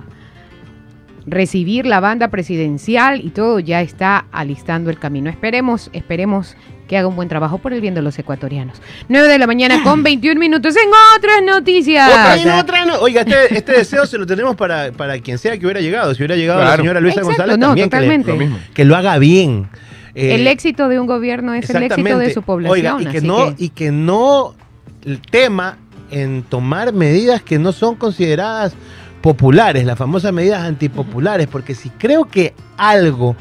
Speaker 2: recibir la banda presidencial y todo ya está alistando el camino. Esperemos, esperemos que haga un buen trabajo por el bien de los ecuatorianos. 9 de la mañana con 21 minutos en otras noticias.
Speaker 3: Otra, otra no. Oiga, este, este deseo se lo tenemos para, para quien sea que hubiera llegado. Si hubiera llegado la señora Luisa
Speaker 2: Exacto,
Speaker 3: González,
Speaker 2: no,
Speaker 3: también que, le-
Speaker 2: totalmente.
Speaker 1: Lo mismo.
Speaker 3: que lo haga bien. Eh,
Speaker 2: el éxito de un gobierno es el éxito de su población.
Speaker 3: Oiga, y que,
Speaker 2: así
Speaker 3: no,
Speaker 2: que-
Speaker 3: y que no el tema en tomar medidas que no son consideradas populares, las famosas medidas antipopulares, porque si creo que algo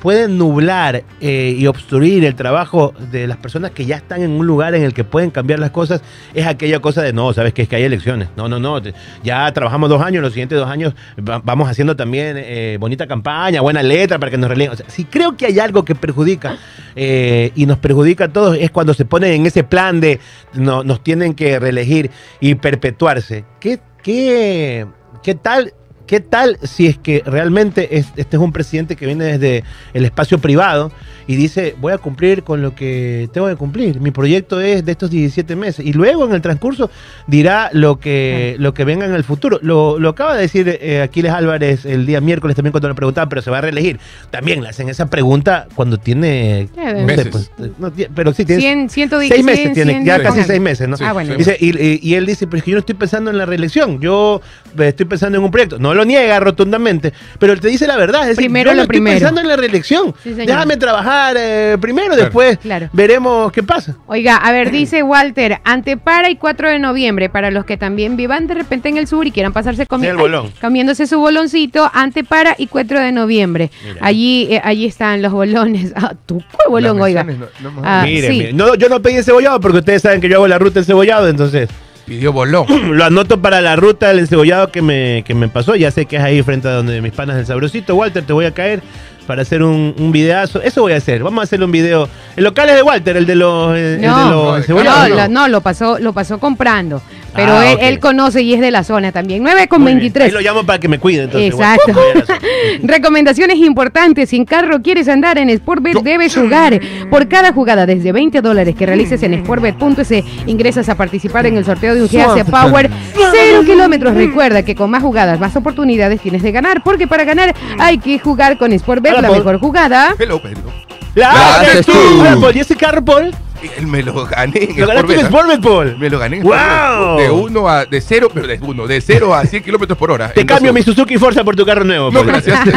Speaker 3: puede nublar eh, y obstruir el trabajo de las personas que ya están en un lugar en el que pueden cambiar las cosas, es aquella cosa de no, sabes que es que hay elecciones. No, no, no. Ya trabajamos dos años, los siguientes dos años va- vamos haciendo también eh, bonita campaña, buena letra para que nos releen. Si creo que hay algo que perjudica eh, y nos perjudica a todos, es cuando se ponen en ese plan de no, nos tienen que reelegir y perpetuarse. ¿Qué, qué, qué tal? ¿Qué tal si es que realmente es- este es un presidente que viene desde el espacio privado y dice, voy a cumplir con lo que tengo que cumplir? Mi proyecto es de estos 17 meses. Y luego en el transcurso dirá lo que, lo que venga en el futuro. Lo, lo acaba de decir eh, Aquiles Álvarez el día miércoles también cuando le preguntaban, pero se va a reelegir. También le hacen esa pregunta cuando tiene...
Speaker 2: Eh,
Speaker 3: no sé, pues, no pero sí, tiene...
Speaker 2: 100, 110,
Speaker 3: Seis meses
Speaker 2: 100,
Speaker 3: tiene,
Speaker 2: 100,
Speaker 3: ya casi seis meses, ¿no?
Speaker 1: Sí,
Speaker 2: Ah, bueno.
Speaker 3: Dice, y, y- y él dice, pero es que yo no estoy pensando en la reelección, yo eh, estoy pensando en un proyecto. No lo niega rotundamente, pero él te dice la verdad. Es decir,
Speaker 2: Primero
Speaker 3: yo no
Speaker 2: lo
Speaker 3: estoy
Speaker 2: primero.
Speaker 3: pensando en la reelección.
Speaker 2: Sí.
Speaker 3: Déjame trabajar eh, primero,
Speaker 1: Claro.
Speaker 3: después
Speaker 2: Claro.
Speaker 3: veremos qué pasa.
Speaker 2: Oiga, a ver, dice Walter, Antepara y 4 de noviembre, para los que también vivan de repente en el sur y quieran pasarse comi-
Speaker 3: el bolón.
Speaker 2: ay, comiéndose su boloncito, Antepara y 4 de noviembre.
Speaker 3: Mira.
Speaker 2: Allí eh, allí están los bolones. Ah, ¿Tú cuál bolón, oiga?
Speaker 1: menciones no- no hemos-
Speaker 2: Ah,
Speaker 3: mire,
Speaker 2: sí.
Speaker 3: mire. No, yo no pedí encebollado porque ustedes saben que yo hago la ruta del cebollado, entonces
Speaker 1: Pidió bolón.
Speaker 3: lo anoto para la ruta del encebollado que me, que me pasó. Ya sé que es ahí frente a donde mis panas del sabrosito. Walter, te voy a caer. para hacer un, un videazo. Eso voy a hacer. Vamos a hacer un video. El local es de Walter, el de los. el de
Speaker 2: No,
Speaker 3: los
Speaker 1: no,
Speaker 2: no,
Speaker 3: ¿no?
Speaker 2: no, lo pasó, lo pasó comprando. Pero
Speaker 3: Ah,
Speaker 2: él, él conoce y es de la zona también. 9 con
Speaker 3: Muy bien.
Speaker 2: 23.
Speaker 3: Ahí lo llamo para que me cuide. Entonces,
Speaker 2: Exacto. Recomendaciones importantes. Si en carro quieres andar en Sportbet, debes jugar. Por cada jugada, desde 20 dólares que realices en sportbet.es, ingresas a participar en el sorteo de un GS Power 0 kilómetros. Recuerda que con más jugadas, más oportunidades tienes de ganar. Porque para ganar hay que jugar con Sportbet, la
Speaker 3: Paul.
Speaker 2: mejor jugada.
Speaker 1: Hello, Pedro.
Speaker 3: La
Speaker 1: La
Speaker 3: haces
Speaker 1: haces
Speaker 3: tú.
Speaker 1: tú.
Speaker 3: Hola, Paul, ¿Y ese carro, Paul?
Speaker 1: Él me lo gané en
Speaker 3: Lo ganaste en
Speaker 1: ¿ah?
Speaker 3: Paul.
Speaker 1: Me lo gané en
Speaker 3: ¡Wow!
Speaker 1: De 1 a. De 0, pero de 1. De 0 a 100 kilómetros por hora.
Speaker 3: Te cambio mi. Suzuki Forza por tu carro nuevo.
Speaker 1: No,
Speaker 3: Paul.
Speaker 1: gracias.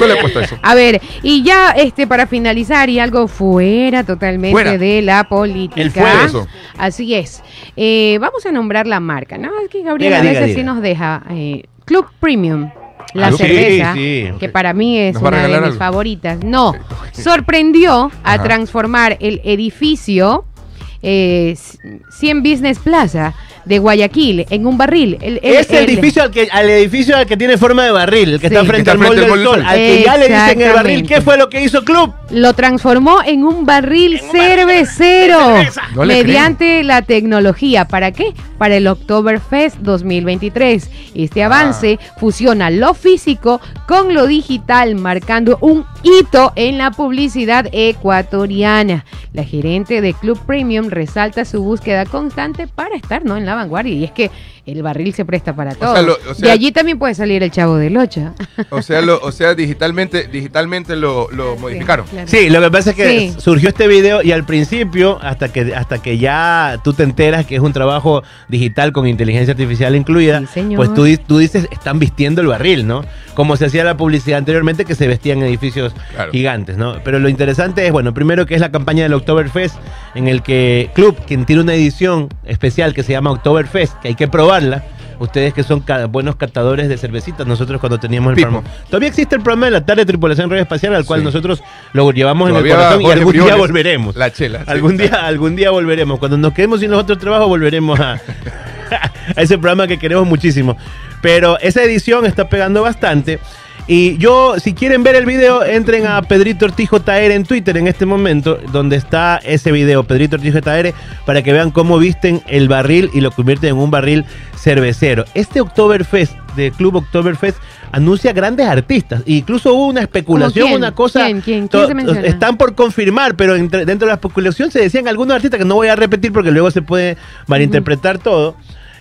Speaker 1: No le he puesto eso.
Speaker 2: A ver, y ya este para finalizar y algo fuera totalmente
Speaker 1: Fuera.
Speaker 2: de la política.
Speaker 3: El fuera.
Speaker 1: Eso.
Speaker 2: Así es. Eh, vamos a nombrar la marca, ¿no? Es que Gabriel
Speaker 3: Diga,
Speaker 2: a
Speaker 3: diga,
Speaker 2: veces sí
Speaker 3: diga.
Speaker 2: nos deja. eh, Club Premium. La
Speaker 1: Ah, sí,
Speaker 2: cerveza,
Speaker 3: sí.
Speaker 2: que para mí es
Speaker 1: ¿Nos va a
Speaker 2: una de mis
Speaker 1: algo?
Speaker 2: favoritas. No, sorprendió a
Speaker 1: Ajá.
Speaker 2: transformar el edificio eh, 100 Business Plaza de Guayaquil en un barril. El- el-
Speaker 3: Es el
Speaker 2: el-
Speaker 3: edificio al que, al edificio al que tiene forma de barril, el que
Speaker 2: Sí.
Speaker 3: está frente
Speaker 1: Está
Speaker 3: al
Speaker 1: frente
Speaker 3: del
Speaker 1: al Mall
Speaker 3: Sol.
Speaker 1: del
Speaker 3: Al que ya le dicen el barril. ¿qué fue lo que hizo Club?
Speaker 2: lo transformó en un barril cervecero
Speaker 1: No le
Speaker 2: mediante la tecnología. ¿Para qué? Para el Oktoberfest 2023. Este
Speaker 1: Ah.
Speaker 2: avance fusiona lo físico con lo digital, marcando un hito en la publicidad ecuatoriana. La gerente de Club Premium resalta su búsqueda constante para estar ¿no? en la vanguardia. Y es que el barril se presta para todo.
Speaker 1: sea, lo- o sea-
Speaker 2: de allí también puede salir el chavo del 8.
Speaker 1: O sea, lo, o sea digitalmente, digitalmente lo, lo modificaron.
Speaker 3: Sí, lo que pasa es que
Speaker 2: Sí.
Speaker 3: surgió este video y al principio, hasta que, hasta que ya tú te enteras que es un trabajo digital con inteligencia artificial incluida,
Speaker 2: Sí,
Speaker 3: pues tú, tú dices, están vistiendo el barril, ¿no? Como se hacía la publicidad anteriormente, que se vestían edificios
Speaker 1: Claro.
Speaker 3: gigantes, ¿no? Pero lo interesante es, bueno, primero que es la campaña del Oktoberfest, en el que Club, quien tiene una edición especial que se llama Oktoberfest, que hay que probarla, Ustedes que son ca- buenos catadores de cervecitas, nosotros cuando teníamos el
Speaker 1: Pipo.
Speaker 3: programa. Todavía existe el programa de la tarde de tripulación radio espacial, al cual
Speaker 1: Sí.
Speaker 3: nosotros lo llevamos en el corazón y algún día volveremos.
Speaker 1: La chela. sí.
Speaker 3: Algún día, algún día volveremos. Cuando nos quedemos sin los otros trabajos, volveremos a, a ese programa que queremos muchísimo. Pero esa edición está pegando bastante. Y yo, si quieren ver el video, entren a Pedrito Ortiz JR en Twitter en este momento, donde está ese video, Pedrito Ortiz JR, para que vean cómo visten el barril y lo convierten en un barril cervecero. Este Oktoberfest, de Club Oktoberfest, anuncia grandes artistas. E incluso hubo una especulación,
Speaker 2: quién?
Speaker 3: una cosa.
Speaker 2: ¿Quién? ¿Quién? ¿Quién se menciona?
Speaker 3: Están por confirmar, pero entre- dentro de la especulación se decían algunos artistas que no voy a repetir porque luego se puede malinterpretar todo.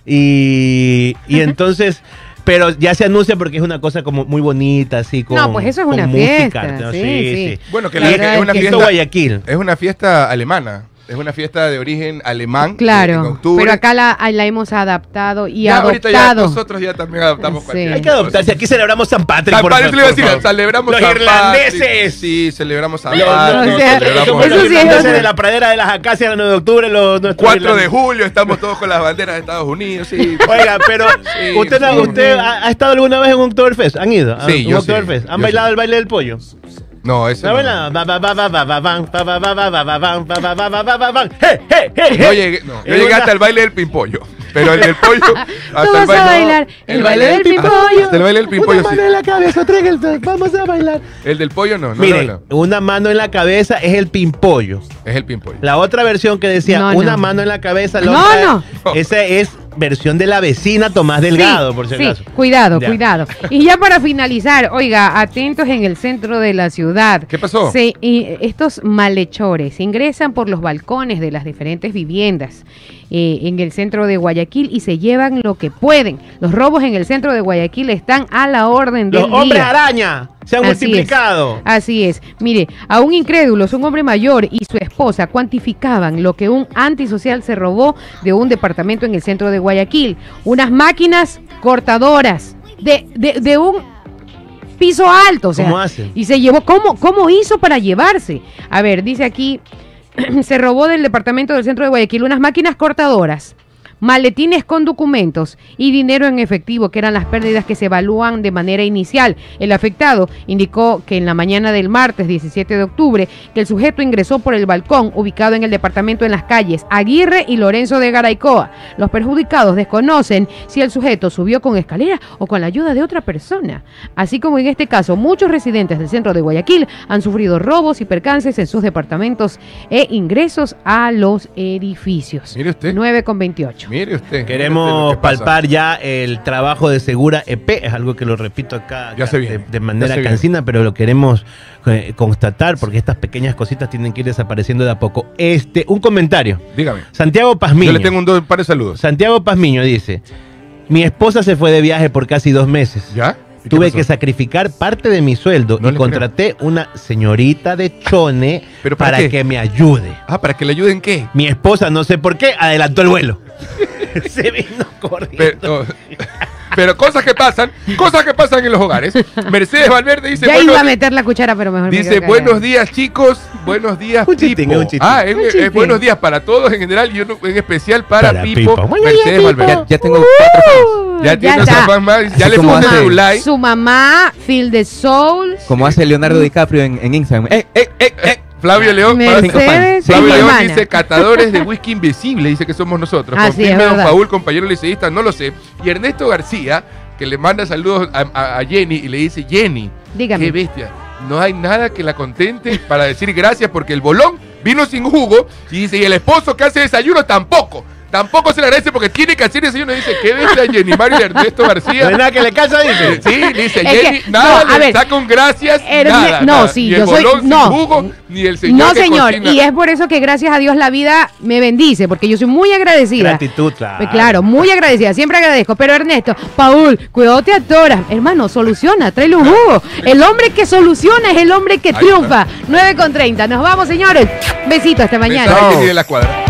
Speaker 3: Y, y entonces, pero ya se anuncia porque es una cosa como muy bonita, así con
Speaker 2: No, pues eso es una
Speaker 3: música,
Speaker 2: fiesta,
Speaker 3: ¿no?
Speaker 2: sí, sí.
Speaker 1: Bueno, que
Speaker 2: La
Speaker 1: la-
Speaker 2: verdad
Speaker 1: es
Speaker 2: es
Speaker 1: una
Speaker 2: que-
Speaker 1: fiesta.
Speaker 3: Guayaquil.
Speaker 1: Es una fiesta alemana. Es una fiesta de origen alemán. En
Speaker 2: Claro,
Speaker 1: octubre.
Speaker 2: pero acá la, la hemos adaptado y
Speaker 1: ya, ahorita ya
Speaker 2: adoptado.
Speaker 1: nosotros ya también adaptamos
Speaker 2: Sí.
Speaker 3: Hay que adoptarse. Aquí celebramos San Patrick.
Speaker 1: San
Speaker 3: por
Speaker 1: Patrick,
Speaker 3: favor,
Speaker 1: le iba a
Speaker 3: por
Speaker 1: decir, celebramos
Speaker 3: Los
Speaker 1: San
Speaker 3: irlandeses.
Speaker 1: Patrick. Sí, celebramos San Patrick.
Speaker 2: o sea,
Speaker 1: celebramos
Speaker 3: somos
Speaker 2: eso sí es
Speaker 3: de la pradera de las acacias el 9 de octubre. Los, nuestros
Speaker 1: 4 de julio estamos todos con las banderas de Estados Unidos. Sí.
Speaker 3: Oiga, pero
Speaker 1: Sí,
Speaker 3: ¿usted, usted ha, ha estado alguna vez en un Oktoberfest? ¿Han ido? a
Speaker 1: Sí,
Speaker 3: un
Speaker 1: yo sí,
Speaker 3: Oktoberfest? ¿Han
Speaker 1: yo
Speaker 3: bailado
Speaker 1: sí.
Speaker 3: el baile del pollo?
Speaker 1: No, ese
Speaker 3: ¿No
Speaker 1: llegué, hasta el baile del pimpollo. Pero el del pollo. Hasta
Speaker 2: Tú
Speaker 1: el
Speaker 2: vas a bailar el baile del pimpollo.
Speaker 1: Hasta el baile del pimpollo,
Speaker 6: Una
Speaker 1: sí.
Speaker 6: mano en la cabeza, tráiganse, vamos a bailar.
Speaker 1: El del pollo no, no,
Speaker 3: Mire,
Speaker 1: no, no.
Speaker 3: una mano en la cabeza es el pimpollo.
Speaker 1: Es el pimpollo.
Speaker 3: La otra versión que decía
Speaker 2: No,
Speaker 3: una
Speaker 2: no.
Speaker 3: mano en la cabeza, la
Speaker 2: No,
Speaker 3: otra-
Speaker 2: no.
Speaker 3: Esa es versión de la vecina Tomás Delgado,
Speaker 2: Sí,
Speaker 3: por si
Speaker 2: sí,
Speaker 3: acaso.
Speaker 2: cuidado,
Speaker 3: Ya.
Speaker 2: cuidado. Y ya para finalizar, oiga, atentos en el centro de la ciudad.
Speaker 1: ¿Qué pasó?
Speaker 2: Se- y estos malhechores ingresan por los balcones de las diferentes viviendas eh, en el centro de Guayaquil y se llevan lo que pueden. Los robos en el centro de Guayaquil están a la orden del
Speaker 3: Los hombres araña se han
Speaker 2: Así es.
Speaker 3: multiplicado.
Speaker 2: Así es. Mire, a un incrédulo, un hombre mayor y su esposa cuantificaban lo que un antisocial se robó de un departamento en el centro de Guayaquil. Unas máquinas cortadoras de, de, de un piso alto. O sea,
Speaker 3: ¿Cómo hacen?
Speaker 2: Y se llevó, ¿cómo, ¿cómo hizo para llevarse? A ver, dice aquí, se robó del departamento del centro de Guayaquil unas máquinas cortadoras maletines con documentos y dinero en efectivo, que eran las pérdidas que se evalúan de manera inicial. El afectado indicó que en la mañana del martes 17 de octubre, que el sujeto ingresó por el balcón ubicado en el departamento en las calles Aguirre y Lorenzo de Garaycoa. Los perjudicados desconocen si el sujeto subió con escalera o con la ayuda de otra persona. Así como en este caso, muchos residentes del centro de Guayaquil han sufrido robos y percances en sus departamentos e ingresos a los edificios.
Speaker 1: Mire usted.
Speaker 2: 9 con 28.
Speaker 1: Mire usted. mire usted
Speaker 3: Queremos palpar ya el trabajo de Segura EP, es algo que lo repito acá, de, manera
Speaker 1: viene.
Speaker 3: cansina, pero lo queremos eh, constatar porque estas pequeñas cositas tienen que ir desapareciendo de a poco. Este, un comentario.
Speaker 1: Dígame.
Speaker 3: Santiago Pazmiño.
Speaker 1: Yo le tengo un, par de saludos.
Speaker 3: Santiago Pazmiño dice, mi esposa se fue de viaje por casi dos meses.
Speaker 1: ¿Ya? ¿Y qué
Speaker 3: Tuve
Speaker 1: pasó?
Speaker 3: que sacrificar parte de mi sueldo
Speaker 1: No
Speaker 3: y contraté una señorita de Chone
Speaker 1: ¿Pero para
Speaker 3: para que me ayude.
Speaker 1: Ah, ¿para que le ayuden qué?
Speaker 3: Mi esposa, no sé por qué, adelantó el vuelo. se vino corriendo.
Speaker 1: Pero, pero cosas que pasan, cosas que pasan en los hogares. Mercedes Valverde dice,
Speaker 2: Ya
Speaker 1: bueno,
Speaker 2: iba a meter la cuchara, pero mejor me
Speaker 1: dice
Speaker 2: callada.
Speaker 1: buenos días chicos, buenos días
Speaker 3: Un chistín,
Speaker 1: Pipo".
Speaker 3: un chistín.
Speaker 1: Ah, es,
Speaker 2: Un
Speaker 1: es
Speaker 2: chistín.
Speaker 1: buenos días para todos en general y uno en especial para,
Speaker 3: Para
Speaker 1: Pipo,
Speaker 3: Pipo.
Speaker 1: Mercedes Valverde.
Speaker 5: Ya, ya tengo cuatro fans.
Speaker 1: Ya, tiene fan más, ya
Speaker 5: Así
Speaker 1: le puse su like.
Speaker 2: Su mamá, Feel the Soul,
Speaker 5: Como hace Leonardo DiCaprio en, en Instagram. ¡Eh, eh, eh, eh!
Speaker 1: Flavio León,
Speaker 2: Mercedes
Speaker 1: Flavio León
Speaker 2: hermana.
Speaker 1: dice catadores de whisky invisible, dice que somos nosotros. Confirme,
Speaker 2: es
Speaker 1: don. Paul, compañero liceísta, no lo sé. Y Ernesto García, que le manda saludos a, a- a Jenny y le dice, Jenny,
Speaker 2: Dígame.
Speaker 1: qué bestia. No hay nada que la contente para decir gracias porque el bolón vino sin jugo y dice, y el esposo que hace desayuno tampoco. Tampoco se le agradece porque tiene que hacer desayuno. Dice, qué bestia Jenny Mario y Ernesto
Speaker 3: No
Speaker 1: García.
Speaker 3: hay nada que le casa, dice.
Speaker 1: Sí, dice
Speaker 2: Es que-
Speaker 1: Jenny, nada
Speaker 2: no, a
Speaker 1: le
Speaker 2: ver,
Speaker 1: saca un gracias, nada,
Speaker 2: no,
Speaker 1: nada.
Speaker 2: sí,
Speaker 1: ni el
Speaker 2: yo soy-
Speaker 1: bolón
Speaker 2: no.
Speaker 1: sin jugo, ni el señor
Speaker 2: no
Speaker 1: que
Speaker 2: señor,
Speaker 1: cocina.
Speaker 2: y es por eso que gracias a Dios la vida me bendice, porque yo soy muy agradecida.
Speaker 3: Gratitud, claro.
Speaker 2: Eh, Claro, muy agradecida, siempre agradezco. Pero Ernesto, Paul, cuidado te atoras. Hermano, soluciona, tráele un jugo. El hombre que soluciona es el hombre que triunfa. 9 con 30. Nos vamos, señores. Besito, hasta mañana.
Speaker 1: Mensaje de la cuadra.